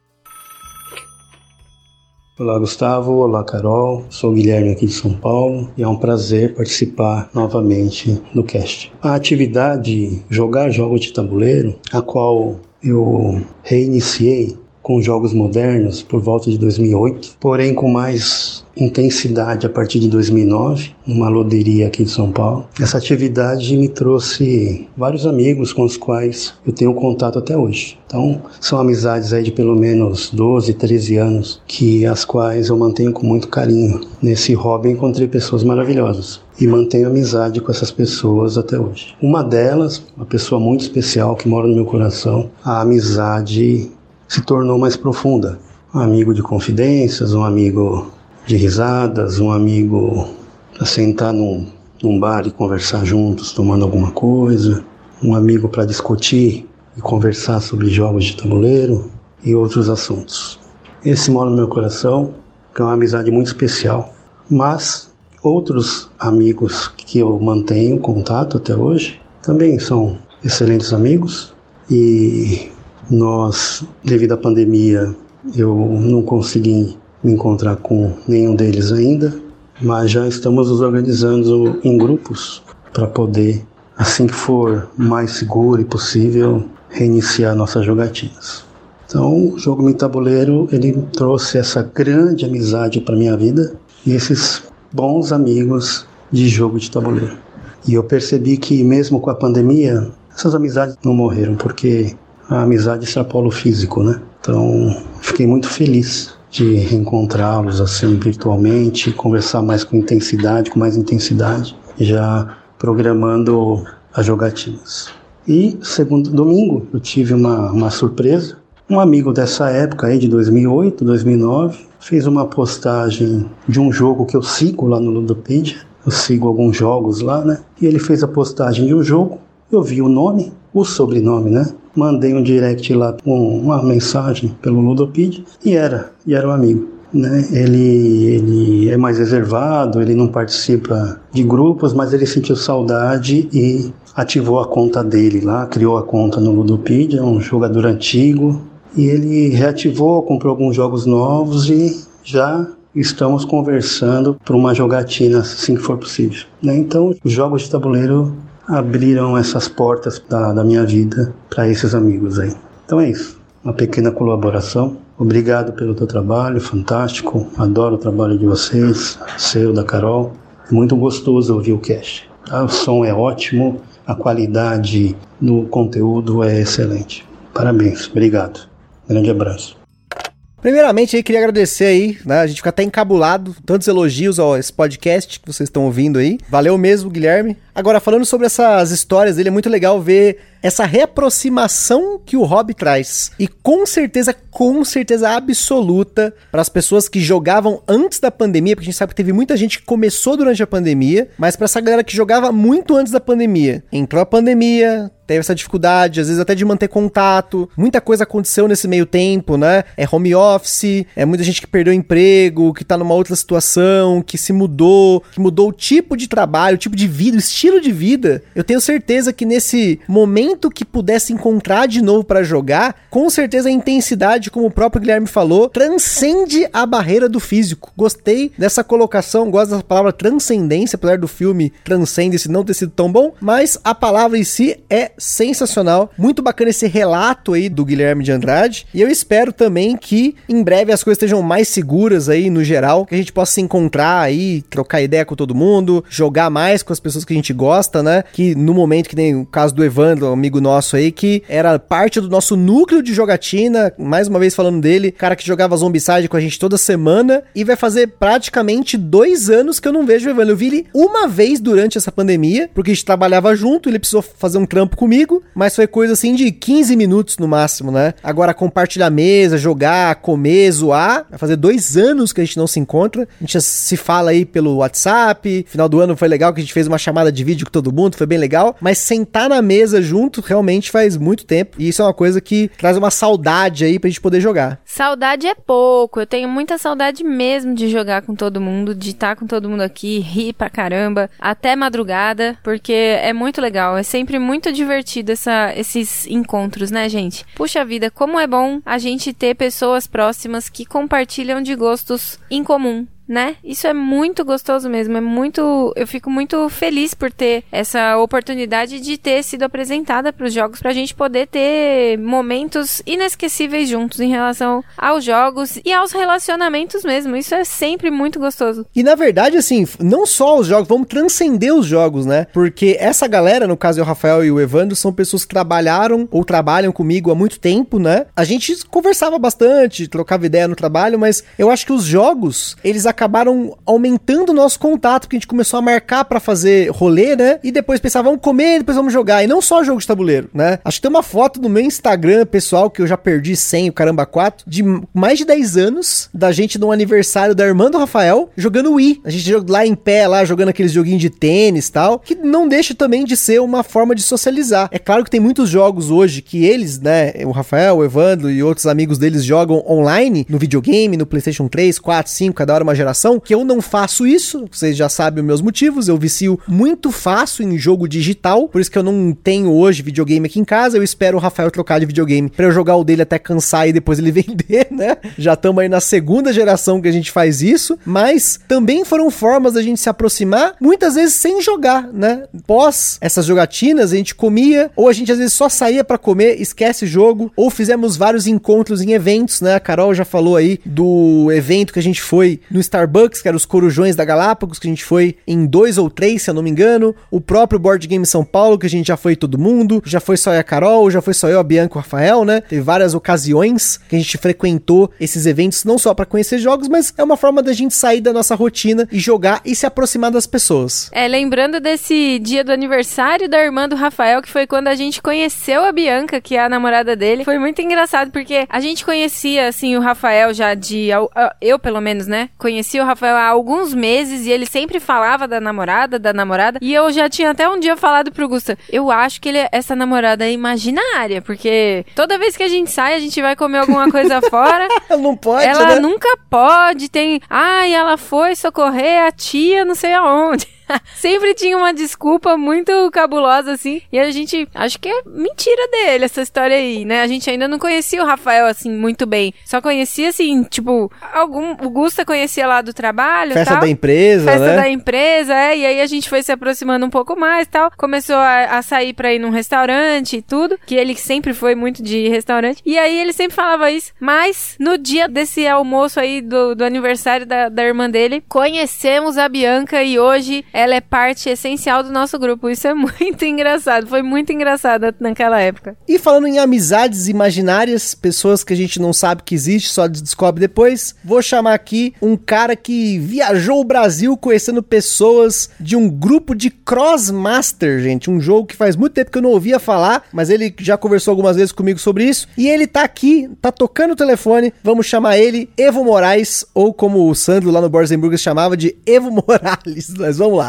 Olá Gustavo, olá Carol, sou o Guilherme aqui de São Paulo e é um prazer participar novamente do cast. A atividade jogar jogos de tabuleiro, a qual eu reiniciei com jogos modernos por volta de 2008, porém com mais intensidade a partir de 2009, numa loderia aqui de São Paulo. Essa atividade me trouxe vários amigos com os quais eu tenho contato até hoje. Então, são amizades aí de pelo menos 12, 13 anos, que as quais eu mantenho com muito carinho. Nesse hobby encontrei pessoas maravilhosas e mantenho amizade com essas pessoas até hoje. Uma delas, uma pessoa muito especial que mora no meu coração, a amizade se tornou mais profunda. Um amigo de confidências, um amigo de risadas, um amigo para sentar num, num bar e conversar juntos, tomando alguma coisa, um amigo para discutir e conversar sobre jogos de tabuleiro e outros assuntos. Esse mora no meu coração, que é uma amizade muito especial, mas outros amigos que eu mantenho contato até hoje também são excelentes amigos e nós, devido à pandemia, eu não consegui me encontrar com nenhum deles ainda, mas já estamos nos organizando em grupos para poder, assim que for mais seguro e possível, reiniciar nossas jogatinas. Então, o jogo em tabuleiro ele trouxe essa grande amizade para minha vida e esses bons amigos de jogo de tabuleiro. E eu percebi que mesmo com a pandemia, essas amizades não morreram, porque a amizade extrapola o físico, né? Então, fiquei muito feliz de reencontrá-los assim virtualmente, conversar mais com intensidade, com mais intensidade, já programando as jogatinas. E segundo domingo eu tive uma, uma surpresa. Um amigo dessa época aí de 2008, 2009 fez uma postagem de um jogo que eu sigo lá no Ludopedia. Eu sigo alguns jogos lá, né? E ele fez a postagem de um jogo. Eu vi o nome, o sobrenome, né? Mandei um direct lá com uma mensagem pelo Ludopedia e era, e era um amigo. Né? Ele, ele é mais reservado, ele não participa de grupos, mas ele sentiu saudade e ativou a conta dele lá, criou a conta no Ludopedia, é um jogador antigo, e ele reativou, comprou alguns jogos novos e já estamos conversando para uma jogatina assim que for possível. Né? Então, os jogos de tabuleiro abriram essas portas da, da minha vida para esses amigos aí. Então é isso, uma pequena colaboração. Obrigado pelo teu trabalho, fantástico. Adoro o trabalho de vocês, seu, da Carol. É muito gostoso ouvir o cast. Tá? O som é ótimo, a qualidade do conteúdo é excelente. Parabéns, obrigado. Grande abraço. Primeiramente, aí, queria agradecer aí, né? A gente fica até encabulado, tantos elogios ao esse podcast que vocês estão ouvindo aí. Valeu mesmo, Guilherme. Agora, falando sobre essas histórias dele, é muito legal ver essa reaproximação que o hobby traz. E com certeza, com certeza absoluta, para as pessoas que jogavam antes da pandemia, porque a gente sabe que teve muita gente que começou durante a pandemia, mas para essa galera que jogava muito antes da pandemia, entrou a pandemia, teve essa dificuldade, às vezes até de manter contato. Muita coisa aconteceu nesse meio tempo, né? É home office, é muita gente que perdeu emprego, que tá numa outra situação, que se mudou, que mudou o tipo de trabalho, o tipo de vida, o estilo de vida. Eu tenho certeza que nesse momento que pudesse encontrar de novo para jogar, com certeza a intensidade, como o próprio Guilherme falou, transcende a barreira do físico. Gostei dessa colocação, gosto da palavra transcendência, apesar do filme Transcendence não ter sido tão bom, mas a palavra em si é sensacional. Muito bacana esse relato aí do Guilherme de Andrade. E eu espero também que em breve as coisas estejam mais seguras aí no geral, que a gente possa se encontrar aí, trocar ideia com todo mundo, jogar mais com as pessoas que a gente gosta, né? Que no momento que nem o caso do Evandro, amigo nosso aí, que era parte do nosso núcleo de jogatina, mais uma vez falando dele, cara que jogava Zombicide com a gente toda semana e vai fazer praticamente dois anos que eu não vejo o Evandro. Eu vi ele uma vez durante essa pandemia, porque a gente trabalhava junto, ele precisou fazer um trampo comigo, mas foi coisa assim de 15 minutos no máximo, né? Agora compartilhar mesa, jogar, comer, zoar, vai fazer dois anos que a gente não se encontra. A gente se fala aí pelo WhatsApp. Final do ano foi legal que a gente fez uma chamada de vídeo com todo mundo, foi bem legal. Mas sentar na mesa junto realmente faz muito tempo. E isso é uma coisa que traz uma saudade aí pra gente poder jogar. Saudade é pouco. Eu tenho muita saudade mesmo de jogar com todo mundo, de estar com todo mundo aqui, rir pra caramba, até madrugada, porque é muito legal. É sempre muito divertido essa, esses encontros, né, gente? Puxa vida, como é bom a gente ter pessoas próximas que compartilham de gostos em comum. Né? Isso é muito gostoso mesmo, é muito, eu fico muito feliz por ter essa oportunidade de ter sido apresentada para os jogos pra gente poder ter momentos inesquecíveis juntos em relação aos jogos e aos relacionamentos mesmo. Isso é sempre muito gostoso. E na verdade, assim, não só os jogos, vamos transcender os jogos, né? Porque essa galera, no caso é o Rafael e o Evandro, são pessoas que trabalharam ou trabalham comigo há muito tempo, né? A gente conversava bastante, trocava ideia no trabalho, mas eu acho que os jogos, eles acabaram aumentando o nosso contato, porque a gente começou a marcar para fazer rolê, né? E depois pensava, vamos comer, depois vamos jogar. E não só jogo de tabuleiro, né? Acho que tem uma foto no meu Instagram pessoal, que eu já perdi sem o caramba 4, de mais de 10 anos, da gente num aniversário da irmã do Rafael, jogando Wii. A gente lá em pé, lá, jogando aqueles joguinhos de tênis tal, que não deixa também de ser uma forma de socializar. É claro que tem muitos jogos hoje que eles, né, o Rafael, o Evandro e outros amigos deles jogam online, no videogame, no PlayStation 3, 4, 5, cada hora uma geração, que eu não faço isso, vocês já sabem os meus motivos, eu vicio muito fácil em jogo digital, por isso que eu não tenho hoje videogame aqui em casa, eu espero o Rafael trocar de videogame para eu jogar o dele até cansar e depois ele vender, né? Já estamos aí na segunda geração que a gente faz isso, mas também foram formas da gente se aproximar, muitas vezes sem jogar, né? Pós essas jogatinas, a gente comia, ou a gente às vezes só saía para comer, esquece jogo, ou fizemos vários encontros em eventos, né? A Carol já falou aí do evento que a gente foi no Starbucks, que era os Corujões da Galápagos, que a gente foi em dois ou três, se eu não me engano. O próprio Board Game São Paulo, que a gente já foi todo mundo. Já foi só eu a Carol, já foi só eu, a Bianca o Rafael, né? Teve várias ocasiões que a gente frequentou esses eventos, não só para conhecer jogos, mas é uma forma da gente sair da nossa rotina e jogar e se aproximar das pessoas. É, lembrando desse dia do aniversário da irmã do Rafael, que foi quando a gente conheceu a Bianca, que é a namorada dele. Foi muito engraçado, porque a gente conhecia, assim, o Rafael já de. Eu, pelo menos, né? Conhecia o Rafael há alguns meses e ele sempre falava da namorada, da namorada. E eu já tinha até um dia falado pro Gusta: eu acho que ele, essa namorada é imaginária, porque toda vez que a gente sai, a gente vai comer alguma coisa fora. ela não pode, Ela né? nunca pode, tem. Ai, ela foi socorrer a tia, não sei aonde. Sempre tinha uma desculpa muito cabulosa, assim. E a gente, acho que é mentira dele essa história aí, né? A gente ainda não conhecia o Rafael, assim, muito bem. Só conhecia, assim, tipo, algum. O Gusta conhecia lá do trabalho. Festa tal. da empresa, Festa né? da empresa, é. E aí a gente foi se aproximando um pouco mais tal. Começou a, a sair pra ir num restaurante e tudo. Que ele sempre foi muito de restaurante. E aí ele sempre falava isso. Mas no dia desse almoço aí do, do aniversário da, da irmã dele, conhecemos a Bianca e hoje ela é parte essencial do nosso grupo. Isso é muito engraçado. Foi muito engraçado naquela época. E falando em amizades imaginárias, pessoas que a gente não sabe que existe, só descobre depois, vou chamar aqui um cara que viajou o Brasil conhecendo pessoas de um grupo de Crossmaster, gente. Um jogo que faz muito tempo que eu não ouvia falar, mas ele já conversou algumas vezes comigo sobre isso. E ele tá aqui, tá tocando o telefone. Vamos chamar ele Evo Moraes, ou como o Sandro lá no Borzenburg chamava de Evo Morales. Mas vamos lá.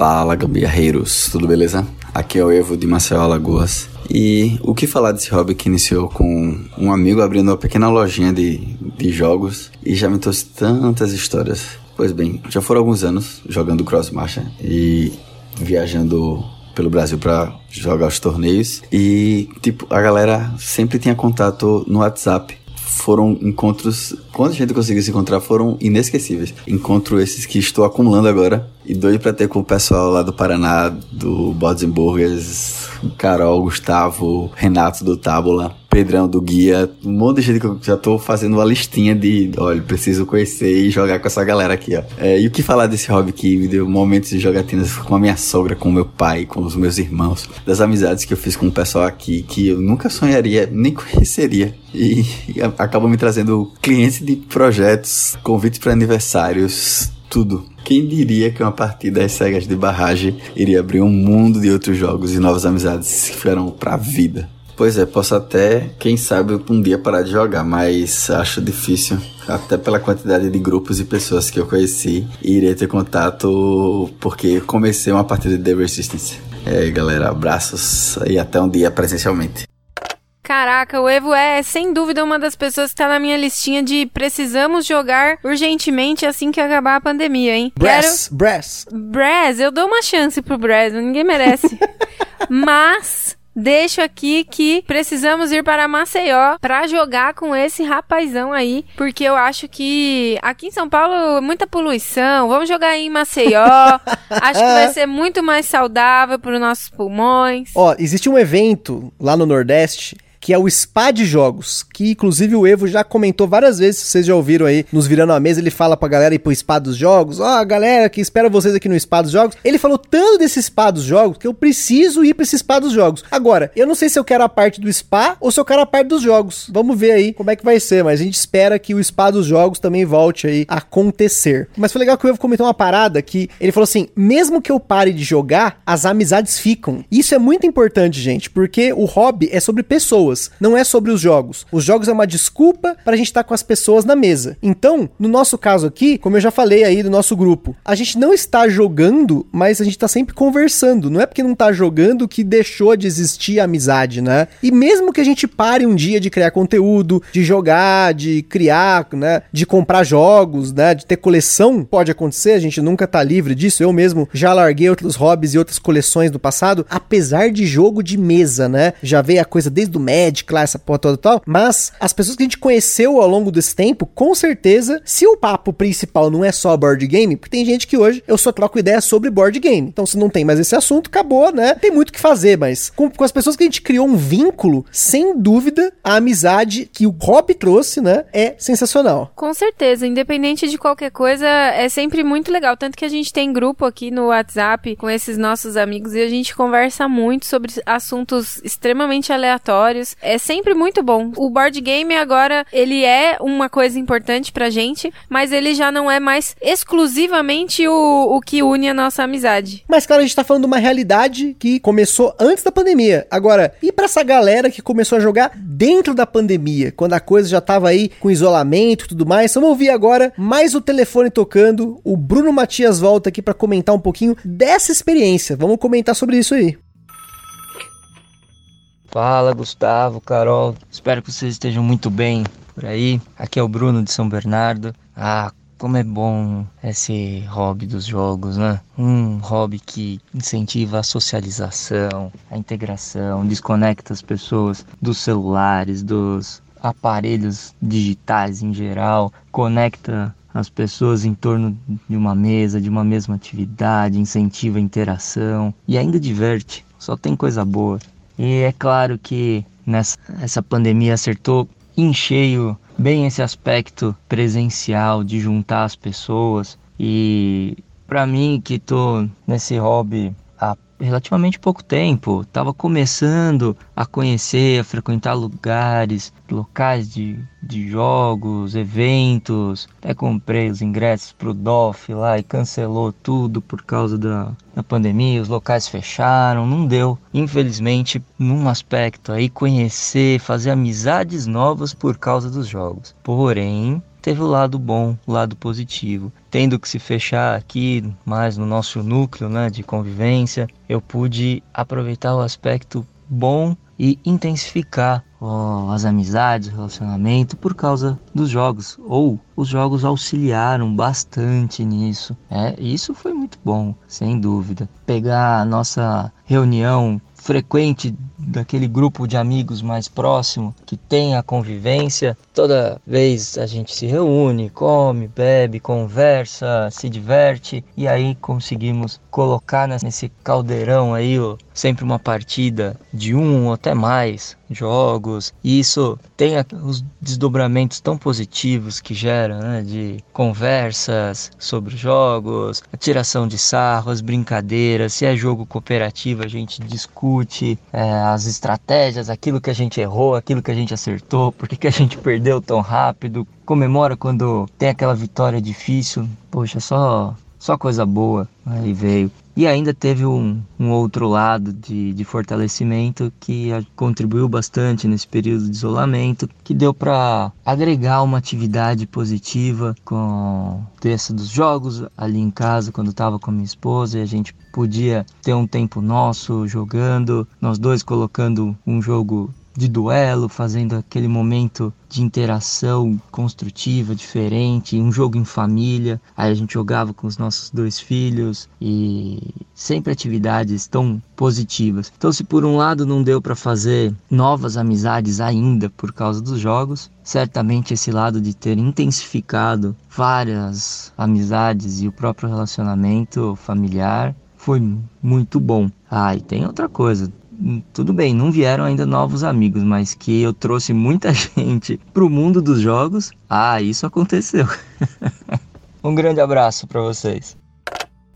Fala gambiarreiros, tudo beleza? Aqui é o Evo de Maceió, Alagoas. E o que falar desse hobby que iniciou com um amigo abrindo uma pequena lojinha de, de jogos e já me trouxe tantas histórias. Pois bem, já foram alguns anos jogando Cross Marcha e viajando pelo Brasil para jogar os torneios e tipo a galera sempre tinha contato no WhatsApp foram encontros, quando a gente conseguiu se encontrar, foram inesquecíveis. Encontro esses que estou acumulando agora e doido para ter com o pessoal lá do Paraná, do Bodzenburgers, Carol, Gustavo, Renato do Tábula, Pedrão do Guia, um monte de gente que eu já tô fazendo uma listinha de, olha, preciso conhecer e jogar com essa galera aqui, ó. É, e o que falar desse hobby que me deu momentos de jogatinas com a minha sogra, com o meu pai, com os meus irmãos, das amizades que eu fiz com o pessoal aqui que eu nunca sonharia, nem conheceria. E, e acabam me trazendo clientes de projetos, convites para aniversários, tudo. Quem diria que uma partida às cegas de barragem iria abrir um mundo de outros jogos e novas amizades que ficaram pra vida? Pois é, posso até, quem sabe, um dia parar de jogar, mas acho difícil, até pela quantidade de grupos e pessoas que eu conheci, e irei ter contato porque comecei uma partida de The Resistance. É, galera, abraços e até um dia presencialmente. Caraca, o Evo é sem dúvida uma das pessoas que tá na minha listinha de precisamos jogar urgentemente assim que acabar a pandemia, hein? Brass, Brass. Brass, eu dou uma chance pro Brass, ninguém merece. Mas deixo aqui que precisamos ir para Maceió para jogar com esse rapazão aí, porque eu acho que aqui em São Paulo muita poluição. Vamos jogar em Maceió. acho que vai ser muito mais saudável para os nossos pulmões. Ó, existe um evento lá no Nordeste que é o Spa de Jogos, que inclusive o Evo já comentou várias vezes, vocês já ouviram aí, nos virando a mesa, ele fala pra galera ir pro Spa dos Jogos, ó, oh, galera que espera vocês aqui no Spa dos Jogos. Ele falou tanto desse Spa dos Jogos que eu preciso ir pra esse Spa dos Jogos. Agora, eu não sei se eu quero a parte do Spa ou se eu quero a parte dos jogos. Vamos ver aí como é que vai ser, mas a gente espera que o Spa dos Jogos também volte aí a acontecer. Mas foi legal que o Evo comentou uma parada que ele falou assim: mesmo que eu pare de jogar, as amizades ficam. Isso é muito importante, gente, porque o hobby é sobre pessoas, não é sobre os jogos. Os jogos é uma desculpa para a gente estar tá com as pessoas na mesa. Então, no nosso caso aqui, como eu já falei aí do nosso grupo, a gente não está jogando, mas a gente está sempre conversando. Não é porque não está jogando que deixou de existir a amizade, né? E mesmo que a gente pare um dia de criar conteúdo, de jogar, de criar, né, de comprar jogos, né, de ter coleção, pode acontecer, a gente nunca tá livre disso. Eu mesmo já larguei outros hobbies e outras coleções do passado, apesar de jogo de mesa, né? Já veio a coisa desde o Magic lá, essa porra toda e tal, mas as pessoas que a gente conheceu ao longo desse tempo, com certeza, se o papo principal não é só board game, porque tem gente que hoje eu só troco ideia sobre board game. Então, se não tem mais esse assunto, acabou, né? Tem muito o que fazer, mas com, com as pessoas que a gente criou um vínculo, sem dúvida, a amizade que o hobby trouxe, né, é sensacional. Com certeza, independente de qualquer coisa, é sempre muito legal. Tanto que a gente tem grupo aqui no WhatsApp com esses nossos amigos e a gente conversa muito sobre assuntos extremamente aleatórios. É sempre muito bom. O board game agora, ele é uma coisa importante pra gente, mas ele já não é mais exclusivamente o, o que une a nossa amizade. Mas claro, a gente tá falando de uma realidade que começou antes da pandemia. Agora, e pra essa galera que começou a jogar dentro da pandemia, quando a coisa já tava aí com isolamento e tudo mais? Vamos ouvir agora mais o telefone tocando. O Bruno Matias volta aqui para comentar um pouquinho dessa experiência. Vamos comentar sobre isso aí. Fala Gustavo, Carol, espero que vocês estejam muito bem por aí. Aqui é o Bruno de São Bernardo. Ah, como é bom esse hobby dos jogos, né? Um hobby que incentiva a socialização, a integração, desconecta as pessoas dos celulares, dos aparelhos digitais em geral, conecta as pessoas em torno de uma mesa, de uma mesma atividade, incentiva a interação e ainda diverte. Só tem coisa boa. E é claro que nessa essa pandemia acertou em cheio bem esse aspecto presencial de juntar as pessoas. E para mim que tô nesse hobby relativamente pouco tempo, estava começando a conhecer, a frequentar lugares, locais de, de jogos, eventos. Até comprei os ingressos pro DOF lá e cancelou tudo por causa da, da pandemia. Os locais fecharam, não deu. Infelizmente, num aspecto aí, conhecer, fazer amizades novas por causa dos jogos. Porém, teve o lado bom, o lado positivo. Tendo que se fechar aqui mais no nosso núcleo né, de convivência, eu pude aproveitar o aspecto bom e intensificar oh, as amizades, o relacionamento por causa dos jogos. Ou os jogos auxiliaram bastante nisso. É, isso foi muito bom, sem dúvida. Pegar a nossa reunião frequente daquele grupo de amigos mais próximo que tem a convivência. Toda vez a gente se reúne, come, bebe, conversa, se diverte e aí conseguimos colocar nesse caldeirão aí ó, sempre uma partida de um ou até mais jogos. E isso tem os desdobramentos tão positivos que gera, né, de conversas sobre jogos, a tiração de sarro, as brincadeiras. Se é jogo cooperativo, a gente discute é, as estratégias, aquilo que a gente errou, aquilo que a gente acertou, por que a gente perdeu tão rápido. Comemora quando tem aquela vitória difícil. Poxa, só só coisa boa aí veio. E ainda teve um, um outro lado de, de fortalecimento que contribuiu bastante nesse período de isolamento, que deu para agregar uma atividade positiva com essa dos jogos ali em casa quando estava com a minha esposa e a gente podia ter um tempo nosso jogando, nós dois colocando um jogo de duelo, fazendo aquele momento de interação construtiva, diferente, um jogo em família. Aí a gente jogava com os nossos dois filhos e sempre atividades tão positivas. Então, se por um lado não deu para fazer novas amizades ainda por causa dos jogos, certamente esse lado de ter intensificado várias amizades e o próprio relacionamento familiar foi muito bom. Ah, e tem outra coisa, tudo bem, não vieram ainda novos amigos, mas que eu trouxe muita gente pro mundo dos jogos, ah, isso aconteceu. um grande abraço para vocês.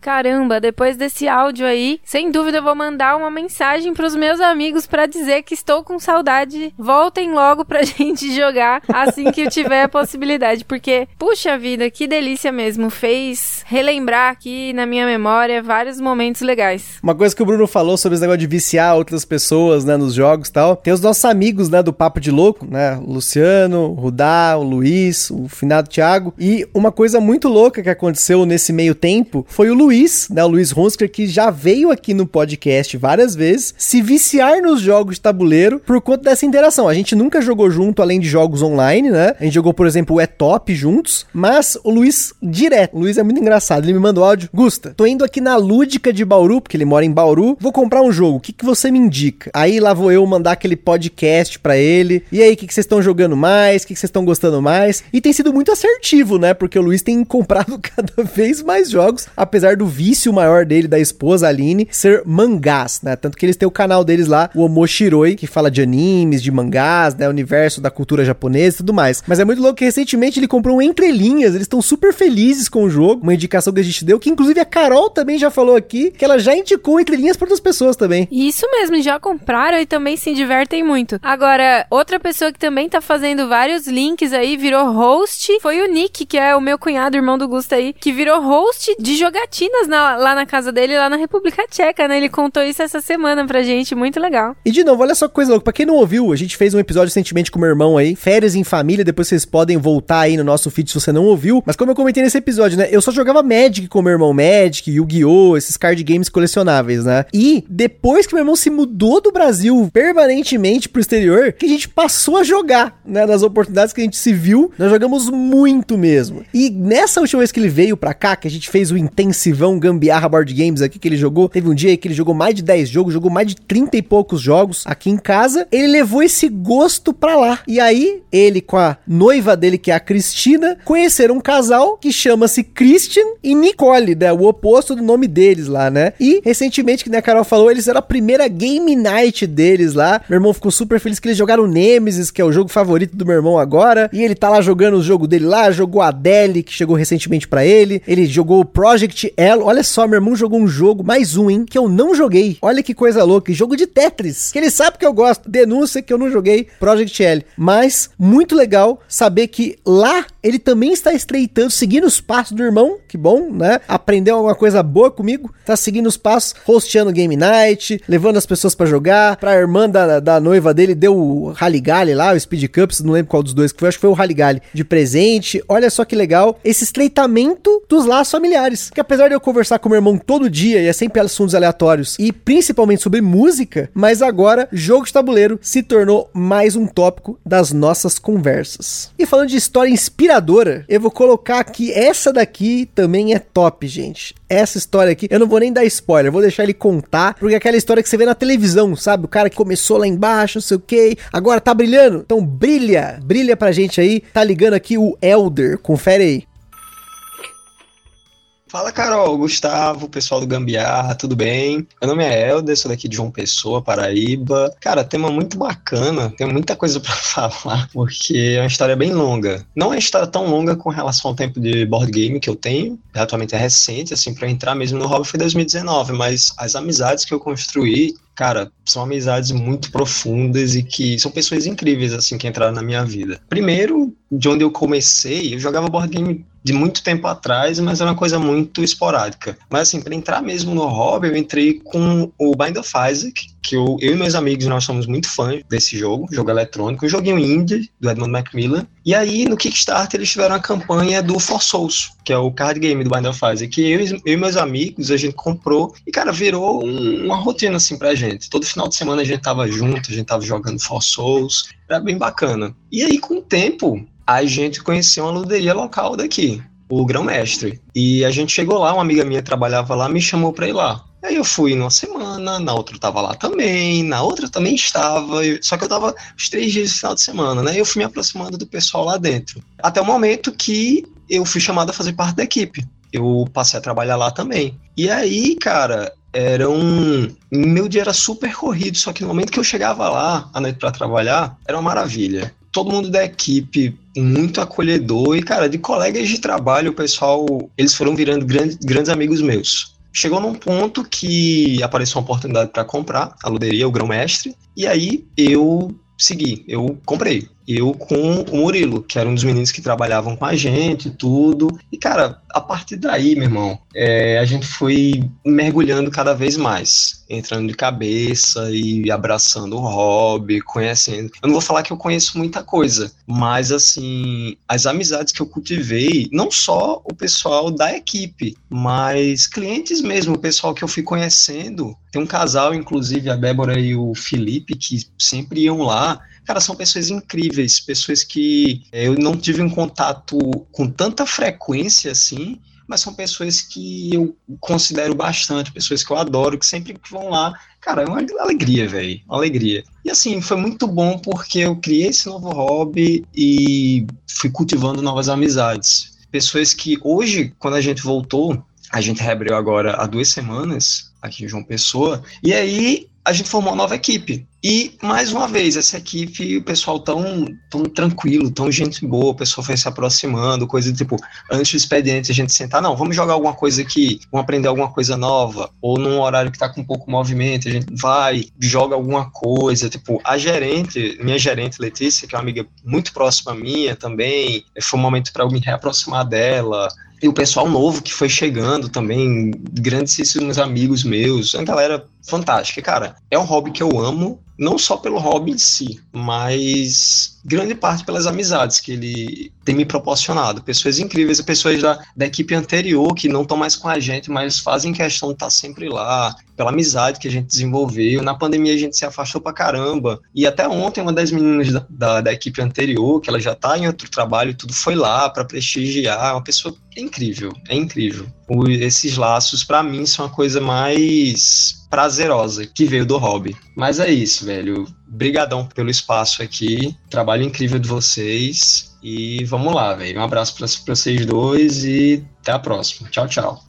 Caramba, depois desse áudio aí, sem dúvida eu vou mandar uma mensagem pros meus amigos para dizer que estou com saudade. Voltem logo pra gente jogar assim que eu tiver a possibilidade, porque puxa vida, que delícia mesmo, fez relembrar aqui na minha memória vários momentos legais. Uma coisa que o Bruno falou sobre esse negócio de viciar outras pessoas, né, nos jogos e tal. Tem os nossos amigos, né, do Papo de Louco, né, o Luciano, o Rudá, o Luiz, o finado Thiago. E uma coisa muito louca que aconteceu nesse meio tempo foi o Luiz Luiz, né, o Luiz Hunsker, que já veio aqui no podcast várias vezes, se viciar nos jogos de tabuleiro por conta dessa interação. A gente nunca jogou junto além de jogos online, né? A gente jogou, por exemplo, o É Top juntos, mas o Luiz direto. O Luiz é muito engraçado. Ele me mandou áudio. Gusta, tô indo aqui na Lúdica de Bauru, porque ele mora em Bauru. Vou comprar um jogo. O que, que você me indica? Aí lá vou eu mandar aquele podcast para ele. E aí, o que, que vocês estão jogando mais? O que, que vocês estão gostando mais? E tem sido muito assertivo, né? Porque o Luiz tem comprado cada vez mais jogos, apesar do do vício maior dele, da esposa Aline, ser mangás, né? Tanto que eles têm o canal deles lá, o Omoshiroi, que fala de animes, de mangás, né? Universo da cultura japonesa e tudo mais. Mas é muito louco que recentemente ele comprou um Entrelinhas, eles estão super felizes com o jogo, uma indicação que a gente deu, que inclusive a Carol também já falou aqui, que ela já indicou Entrelinhas para outras pessoas também. Isso mesmo, já compraram e também se divertem muito. Agora, outra pessoa que também tá fazendo vários links aí, virou host, foi o Nick, que é o meu cunhado, irmão do Gusto aí, que virou host de jogatina na, lá na casa dele, lá na República Tcheca, né? Ele contou isso essa semana pra gente, muito legal. E de novo, olha só que coisa louca. Pra quem não ouviu, a gente fez um episódio recentemente com meu irmão aí, férias em família, depois vocês podem voltar aí no nosso feed se você não ouviu. Mas como eu comentei nesse episódio, né? Eu só jogava Magic com meu irmão Magic, Yu-Gi-Oh!, esses card games colecionáveis, né? E depois que meu irmão se mudou do Brasil permanentemente pro exterior, que a gente passou a jogar, né? Nas oportunidades que a gente se viu, nós jogamos muito mesmo. E nessa última vez que ele veio pra cá, que a gente fez o intensivão João Gambiarra Board Games aqui que ele jogou. Teve um dia que ele jogou mais de 10 jogos, jogou mais de 30 e poucos jogos aqui em casa. Ele levou esse gosto pra lá. E aí, ele com a noiva dele, que é a Cristina, conheceram um casal que chama-se Christian e Nicole, né? O oposto do nome deles lá, né? E recentemente, que né, a Carol falou, eles eram a primeira game night deles lá. Meu irmão ficou super feliz que eles jogaram Nemesis, que é o jogo favorito do meu irmão agora. E ele tá lá jogando o jogo dele lá, jogou a Adele, que chegou recentemente para ele. Ele jogou o Project L Olha só, meu irmão jogou um jogo, mais um, hein, que eu não joguei. Olha que coisa louca. Jogo de Tetris, que ele sabe que eu gosto. Denúncia que eu não joguei Project L. Mas, muito legal saber que lá ele também está estreitando, seguindo os passos do irmão. Que bom, né? Aprendeu alguma coisa boa comigo. Tá seguindo os passos, hosteando Game Night, levando as pessoas para jogar. Pra irmã da, da noiva dele, deu o Rally lá, o Speed Cups, não lembro qual dos dois que foi, acho que foi o Rally de presente. Olha só que legal esse estreitamento dos laços familiares. Que apesar de eu conversar com meu irmão todo dia e é sempre assuntos aleatórios e principalmente sobre música, mas agora jogo de tabuleiro se tornou mais um tópico das nossas conversas. E falando de história inspiradora, eu vou colocar aqui essa daqui também é top, gente. Essa história aqui, eu não vou nem dar spoiler, vou deixar ele contar, porque é aquela história que você vê na televisão, sabe? O cara que começou lá embaixo, não sei o que, agora tá brilhando. Então brilha, brilha pra gente aí. Tá ligando aqui o Elder, confere aí. Fala, Carol, Gustavo, pessoal do Gambiarra, tudo bem? Meu nome é Helder, sou daqui de João Pessoa, Paraíba. Cara, tema muito bacana, tem muita coisa para falar, porque é uma história bem longa. Não é uma história tão longa com relação ao tempo de board game que eu tenho, atualmente é recente, assim, para entrar mesmo no hobby foi 2019, mas as amizades que eu construí cara, são amizades muito profundas e que são pessoas incríveis, assim, que entraram na minha vida. Primeiro, de onde eu comecei, eu jogava board game de muito tempo atrás, mas era uma coisa muito esporádica. Mas assim, para entrar mesmo no hobby, eu entrei com o Bind of Isaac, que eu, eu e meus amigos, nós somos muito fãs desse jogo, jogo eletrônico, um joguinho indie, do Edmund Macmillan. E aí, no Kickstarter, eles tiveram a campanha do For Souls, que é o card game do Bind of Isaac, que eu, eu e meus amigos, a gente comprou, e cara, virou um, uma rotina assim pra gente. Todo final de semana a gente tava junto, a gente tava jogando For Souls, era bem bacana. E aí, com o tempo, a gente conheceu uma luderia local daqui, o Grão Mestre. E a gente chegou lá, uma amiga minha trabalhava lá, me chamou para ir lá. Aí eu fui numa semana, na outra eu tava lá também, na outra também estava, só que eu tava os três dias de final de semana, né? Eu fui me aproximando do pessoal lá dentro. Até o momento que eu fui chamado a fazer parte da equipe. Eu passei a trabalhar lá também. E aí, cara, era um. Meu dia era super corrido, só que no momento que eu chegava lá à noite para trabalhar, era uma maravilha todo mundo da equipe muito acolhedor. E, cara, de colegas de trabalho, o pessoal, eles foram virando grandes, grandes amigos meus. Chegou num ponto que apareceu uma oportunidade para comprar a luderia, o grão-mestre, e aí eu segui, eu comprei eu com o Murilo, que era um dos meninos que trabalhavam com a gente, tudo. E, cara, a partir daí, meu irmão, é, a gente foi mergulhando cada vez mais, entrando de cabeça e abraçando o hobby, conhecendo. Eu não vou falar que eu conheço muita coisa, mas, assim, as amizades que eu cultivei, não só o pessoal da equipe, mas clientes mesmo, o pessoal que eu fui conhecendo. Tem um casal, inclusive, a Débora e o Felipe, que sempre iam lá Cara, são pessoas incríveis, pessoas que é, eu não tive um contato com tanta frequência assim, mas são pessoas que eu considero bastante, pessoas que eu adoro, que sempre vão lá, cara, é uma alegria, velho, uma alegria. E assim, foi muito bom porque eu criei esse novo hobby e fui cultivando novas amizades. Pessoas que hoje, quando a gente voltou, a gente reabriu agora há duas semanas aqui em João Pessoa, e aí a gente formou uma nova equipe. E, mais uma vez, essa equipe, o pessoal tão, tão tranquilo, tão gente boa, o pessoal foi se aproximando, coisa tipo, antes do expediente a gente sentar, não, vamos jogar alguma coisa aqui, vamos aprender alguma coisa nova, ou num horário que tá com pouco movimento, a gente vai, joga alguma coisa, tipo, a gerente, minha gerente Letícia, que é uma amiga muito próxima minha também, foi um momento para eu me reaproximar dela, e o pessoal novo que foi chegando também, grandíssimos amigos meus, uma galera fantástica. Cara, é um hobby que eu amo, não só pelo hobby em si, mas grande parte pelas amizades que ele tem me proporcionado. Pessoas incríveis, pessoas da, da equipe anterior que não estão mais com a gente, mas fazem questão de estar sempre lá, pela amizade que a gente desenvolveu. Na pandemia a gente se afastou pra caramba. E até ontem, uma das meninas da, da, da equipe anterior, que ela já tá em outro trabalho, tudo foi lá para prestigiar. Uma pessoa incrível, é incrível. O, esses laços, para mim, são a coisa mais prazerosa que veio do hobby. Mas é isso, velho. Brigadão pelo espaço aqui. Trabalho incrível de vocês. E vamos lá, velho. Um abraço para vocês dois e até a próxima. Tchau, tchau.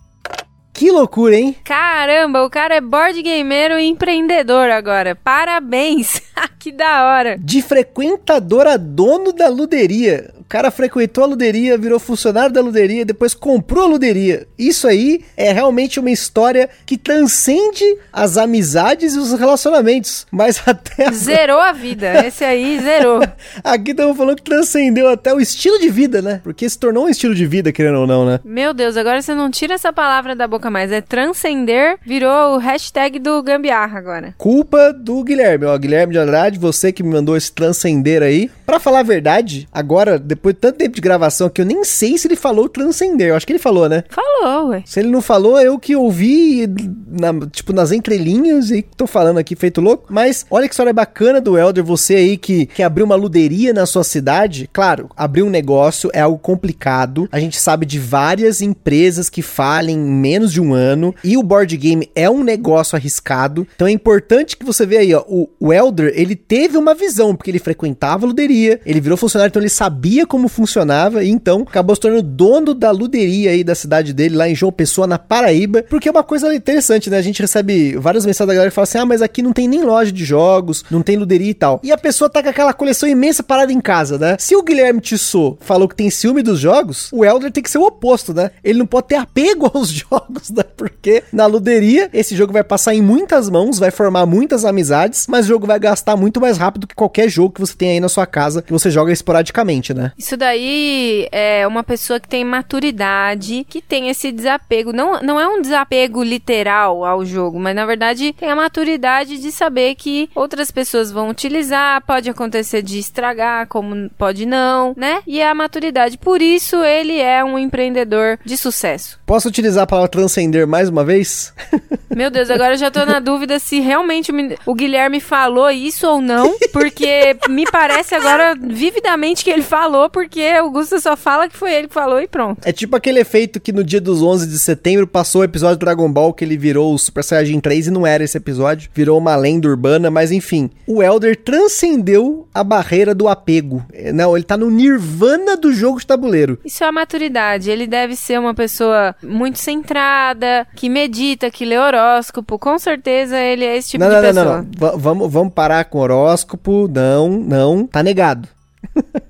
Que loucura, hein? Caramba, o cara é board gameiro e empreendedor agora. Parabéns! que da hora. De frequentador a dono da luderia. O cara frequentou a luderia, virou funcionário da luderia, depois comprou a luderia. Isso aí é realmente uma história que transcende as amizades e os relacionamentos. Mas até. Zerou a vida. Esse aí zerou. Aqui estamos falando que transcendeu até o estilo de vida, né? Porque se tornou um estilo de vida, querendo ou não, né? Meu Deus, agora você não tira essa palavra da boca mais. É transcender, virou o hashtag do gambiarra agora. Culpa do Guilherme. Ó, Guilherme de Andrade, você que me mandou esse transcender aí. Pra falar a verdade, agora, depois de tanto tempo de gravação que eu nem sei se ele falou transcender. Eu acho que ele falou, né? Falou, ué. Se ele não falou, eu que ouvi, na, tipo, nas entrelinhas e tô falando aqui feito louco. Mas olha que história bacana do Elder, você aí que, que abriu uma luderia na sua cidade. Claro, abrir um negócio é algo complicado. A gente sabe de várias empresas que falem em menos de um ano. E o board game é um negócio arriscado. Então é importante que você veja aí, ó. O, o Elder, ele teve uma visão, porque ele frequentava a luderia, ele virou funcionário, então ele sabia como funcionava e então acabou se tornando dono da luderia aí da cidade dele, lá em João Pessoa, na Paraíba, porque é uma coisa interessante, né? A gente recebe várias mensagens da galera que fala assim: ah, mas aqui não tem nem loja de jogos, não tem luderia e tal. E a pessoa tá com aquela coleção imensa parada em casa, né? Se o Guilherme Tissot falou que tem ciúme dos jogos, o Elder tem que ser o oposto, né? Ele não pode ter apego aos jogos, né? Porque na luderia, esse jogo vai passar em muitas mãos, vai formar muitas amizades, mas o jogo vai gastar muito mais rápido que qualquer jogo que você tem aí na sua casa, que você joga esporadicamente, né? Isso daí é uma pessoa que tem maturidade, que tem esse desapego. Não, não é um desapego literal ao jogo, mas na verdade tem a maturidade de saber que outras pessoas vão utilizar, pode acontecer de estragar, como pode não, né? E é a maturidade. Por isso ele é um empreendedor de sucesso. Posso utilizar a palavra transcender mais uma vez? Meu Deus, agora eu já tô na dúvida se realmente o Guilherme falou isso ou não, porque me parece agora vividamente que ele falou, porque o Gusta só fala que foi ele que falou e pronto. É tipo aquele efeito que no dia dos 11 de setembro passou o episódio do Dragon Ball que ele virou o Super Saiyajin 3 e não era esse episódio, virou uma lenda urbana, mas enfim, o Elder transcendeu a barreira do apego. Não, ele tá no nirvana do jogo de tabuleiro. Isso é a maturidade, ele deve ser uma pessoa muito centrada, que medita, que lê horóscopo, com certeza ele é esse tipo não, de não, pessoa. Não, não, não. Vamos, vamos parar com horóscopo, não, não, tá negado.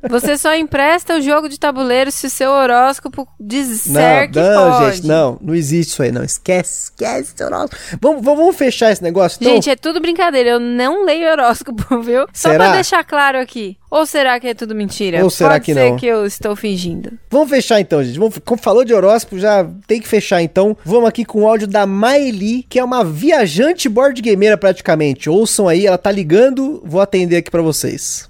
Você só empresta o jogo de tabuleiro se o seu horóscopo disser não, que não, pode. gente, não, não existe isso aí, não. Esquece, esquece esse horóscopo. Vamos, vamos, vamos fechar esse negócio, então? Gente, é tudo brincadeira. Eu não leio horóscopo, viu? Só Será? pra deixar claro aqui. Ou será que é tudo mentira? Ou será Pode que ser não? que eu estou fingindo. Vamos fechar então, gente. Vamos, como falou de horóscopo, já tem que fechar então. Vamos aqui com o áudio da Maeli, que é uma viajante board gameira praticamente. Ouçam aí, ela tá ligando, vou atender aqui pra vocês.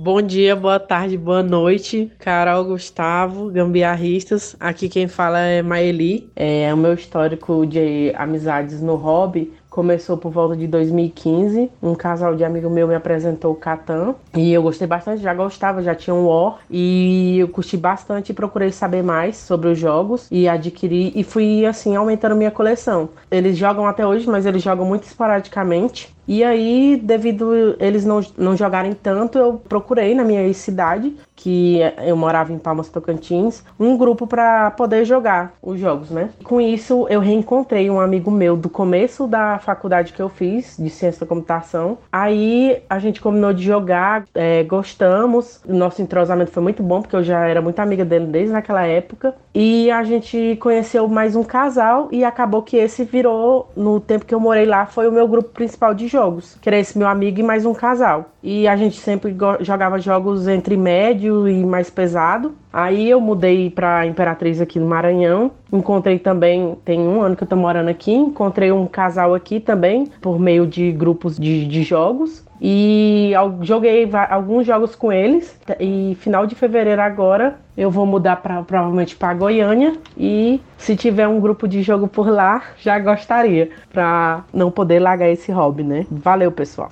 Bom dia, boa tarde, boa noite, Carol, Gustavo, gambiarristas. Aqui quem fala é Maeli. É, o meu histórico de amizades no hobby começou por volta de 2015. Um casal de amigo meu me apresentou o Catan e eu gostei bastante, já gostava, já tinha um War e eu curti bastante e procurei saber mais sobre os jogos e adquiri e fui assim aumentando minha coleção. Eles jogam até hoje, mas eles jogam muito esporadicamente. E aí, devido eles não, não jogarem tanto, eu procurei na minha cidade, que eu morava em Palmas Tocantins, um grupo para poder jogar os jogos, né? Com isso, eu reencontrei um amigo meu do começo da faculdade que eu fiz, de ciência da computação. Aí a gente combinou de jogar, é, gostamos, nosso entrosamento foi muito bom, porque eu já era muito amiga dele desde aquela época. E a gente conheceu mais um casal e acabou que esse virou, no tempo que eu morei lá, foi o meu grupo principal de jogos, que era esse meu amigo e mais um casal. E a gente sempre jogava jogos entre médio e mais pesado. Aí eu mudei para Imperatriz aqui no Maranhão. Encontrei também, tem um ano que eu tô morando aqui, encontrei um casal aqui também, por meio de grupos de, de jogos. E joguei alguns jogos com eles. E final de fevereiro agora eu vou mudar provavelmente para Goiânia. E se tiver um grupo de jogo por lá, já gostaria. Pra não poder largar esse hobby, né? Valeu, pessoal.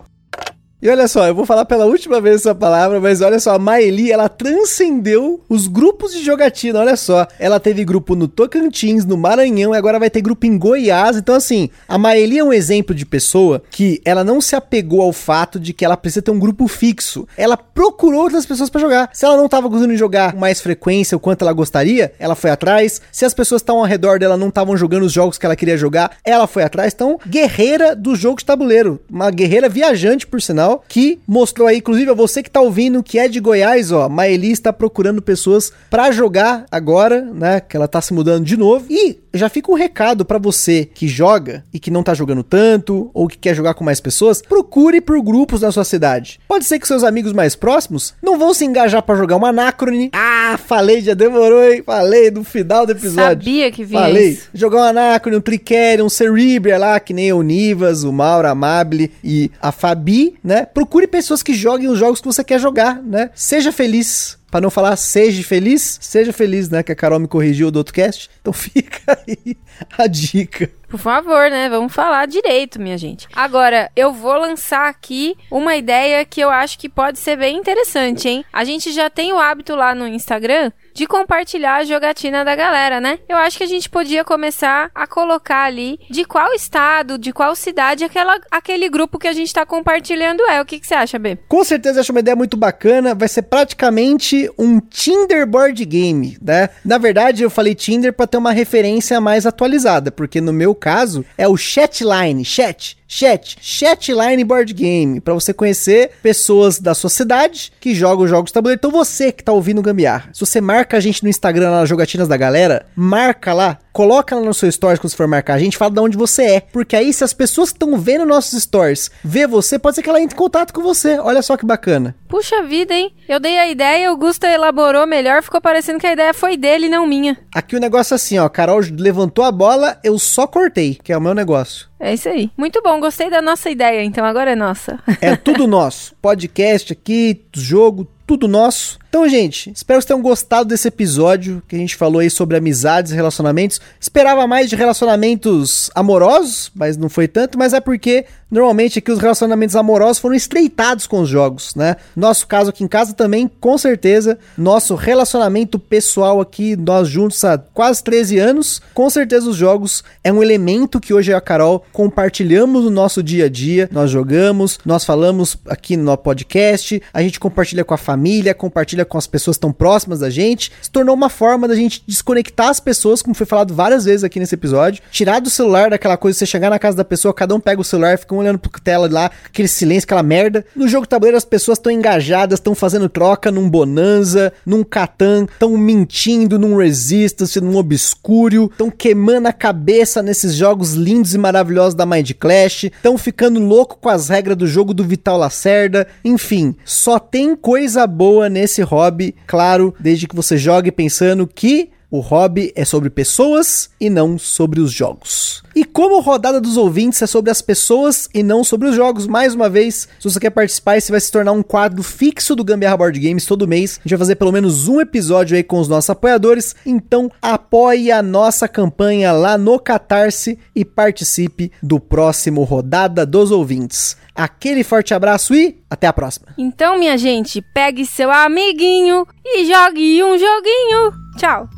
E olha só, eu vou falar pela última vez essa palavra, mas olha só, a Maeli, ela transcendeu os grupos de jogatina, olha só. Ela teve grupo no Tocantins, no Maranhão, e agora vai ter grupo em Goiás. Então, assim, a Maeli é um exemplo de pessoa que ela não se apegou ao fato de que ela precisa ter um grupo fixo. Ela procurou outras pessoas para jogar. Se ela não tava conseguindo jogar com mais frequência o quanto ela gostaria, ela foi atrás. Se as pessoas estavam ao redor dela não estavam jogando os jogos que ela queria jogar, ela foi atrás. Então, guerreira do jogo de tabuleiro. Uma guerreira viajante, por sinal que mostrou aí, inclusive a você que tá ouvindo, que é de Goiás, ó, Maeli está procurando pessoas para jogar agora, né, que ela tá se mudando de novo. E já fica um recado para você que joga e que não tá jogando tanto ou que quer jogar com mais pessoas, procure por grupos na sua cidade. Pode ser que seus amigos mais próximos não vão se engajar para jogar uma Anacrone. Ah, falei, já demorou, hein? Falei no final do episódio. Sabia que vinha Falei. isso. Jogar um Anacrone, um Tricere, um Cerebria lá, que nem o Nivas, o Mauro, a Amable e a Fabi, né? Procure pessoas que joguem os jogos que você quer jogar, né? Seja feliz. Pra não falar seja feliz, seja feliz, né? Que a Carol me corrigiu do outro cast. Então fica aí a dica. Por favor, né? Vamos falar direito, minha gente. Agora, eu vou lançar aqui uma ideia que eu acho que pode ser bem interessante, hein? A gente já tem o hábito lá no Instagram de compartilhar a jogatina da galera, né? Eu acho que a gente podia começar a colocar ali de qual estado, de qual cidade aquela, aquele grupo que a gente tá compartilhando é. O que, que você acha, B? Com certeza acho uma ideia muito bacana. Vai ser praticamente um Tinder board game, né? Na verdade, eu falei Tinder para ter uma referência mais atualizada, porque no meu caso é o Chatline, chat. Chat, Chatline Board Game, para você conhecer pessoas da sua cidade que jogam jogos de tabuleiro. Então você que tá ouvindo Gambiarra, se você marca a gente no Instagram lá nas jogatinas da galera, marca lá coloca lá no seu stories quando você for marcar a gente, fala de onde você é. Porque aí, se as pessoas que estão vendo nossos stories vê você, pode ser que ela entre em contato com você. Olha só que bacana. Puxa vida, hein? Eu dei a ideia, o Gusta elaborou melhor, ficou parecendo que a ideia foi dele, não minha. Aqui o negócio é assim, ó. Carol levantou a bola, eu só cortei, que é o meu negócio. É isso aí. Muito bom, gostei da nossa ideia, então agora é nossa. É tudo nosso. Podcast aqui, jogo, tudo nosso. Então, gente, espero que vocês tenham gostado desse episódio que a gente falou aí sobre amizades e relacionamentos. Esperava mais de relacionamentos amorosos, mas não foi tanto, mas é porque normalmente aqui os relacionamentos amorosos foram estreitados com os jogos, né? Nosso caso aqui em casa também, com certeza, nosso relacionamento pessoal aqui, nós juntos há quase 13 anos, com certeza os jogos é um elemento que hoje eu e a Carol compartilhamos no nosso dia a dia, nós jogamos, nós falamos aqui no podcast, a gente compartilha com a família, compartilha com as pessoas tão próximas da gente, se tornou uma forma da gente desconectar as pessoas, como foi falado várias vezes aqui nesse episódio, tirar do celular daquela coisa, você chegar na casa da pessoa, cada um pega o celular, fica um olhando pro tela lá, aquele silêncio, aquela merda. No jogo tabuleiro as pessoas estão engajadas, estão fazendo troca num Bonanza, num Catan, estão mentindo num Resistance, num Obscuro, estão queimando a cabeça nesses jogos lindos e maravilhosos da Mind Clash, estão ficando louco com as regras do jogo do Vital Lacerda, enfim, só tem coisa boa nesse hobby, claro, desde que você jogue pensando que o hobby é sobre pessoas e não sobre os jogos. E como rodada dos ouvintes é sobre as pessoas e não sobre os jogos, mais uma vez, se você quer participar, esse vai se tornar um quadro fixo do Gambiarra Board Games todo mês. A gente vai fazer pelo menos um episódio aí com os nossos apoiadores. Então apoie a nossa campanha lá no Catarse e participe do próximo Rodada dos Ouvintes. Aquele forte abraço e até a próxima. Então, minha gente, pegue seu amiguinho e jogue um joguinho. Tchau.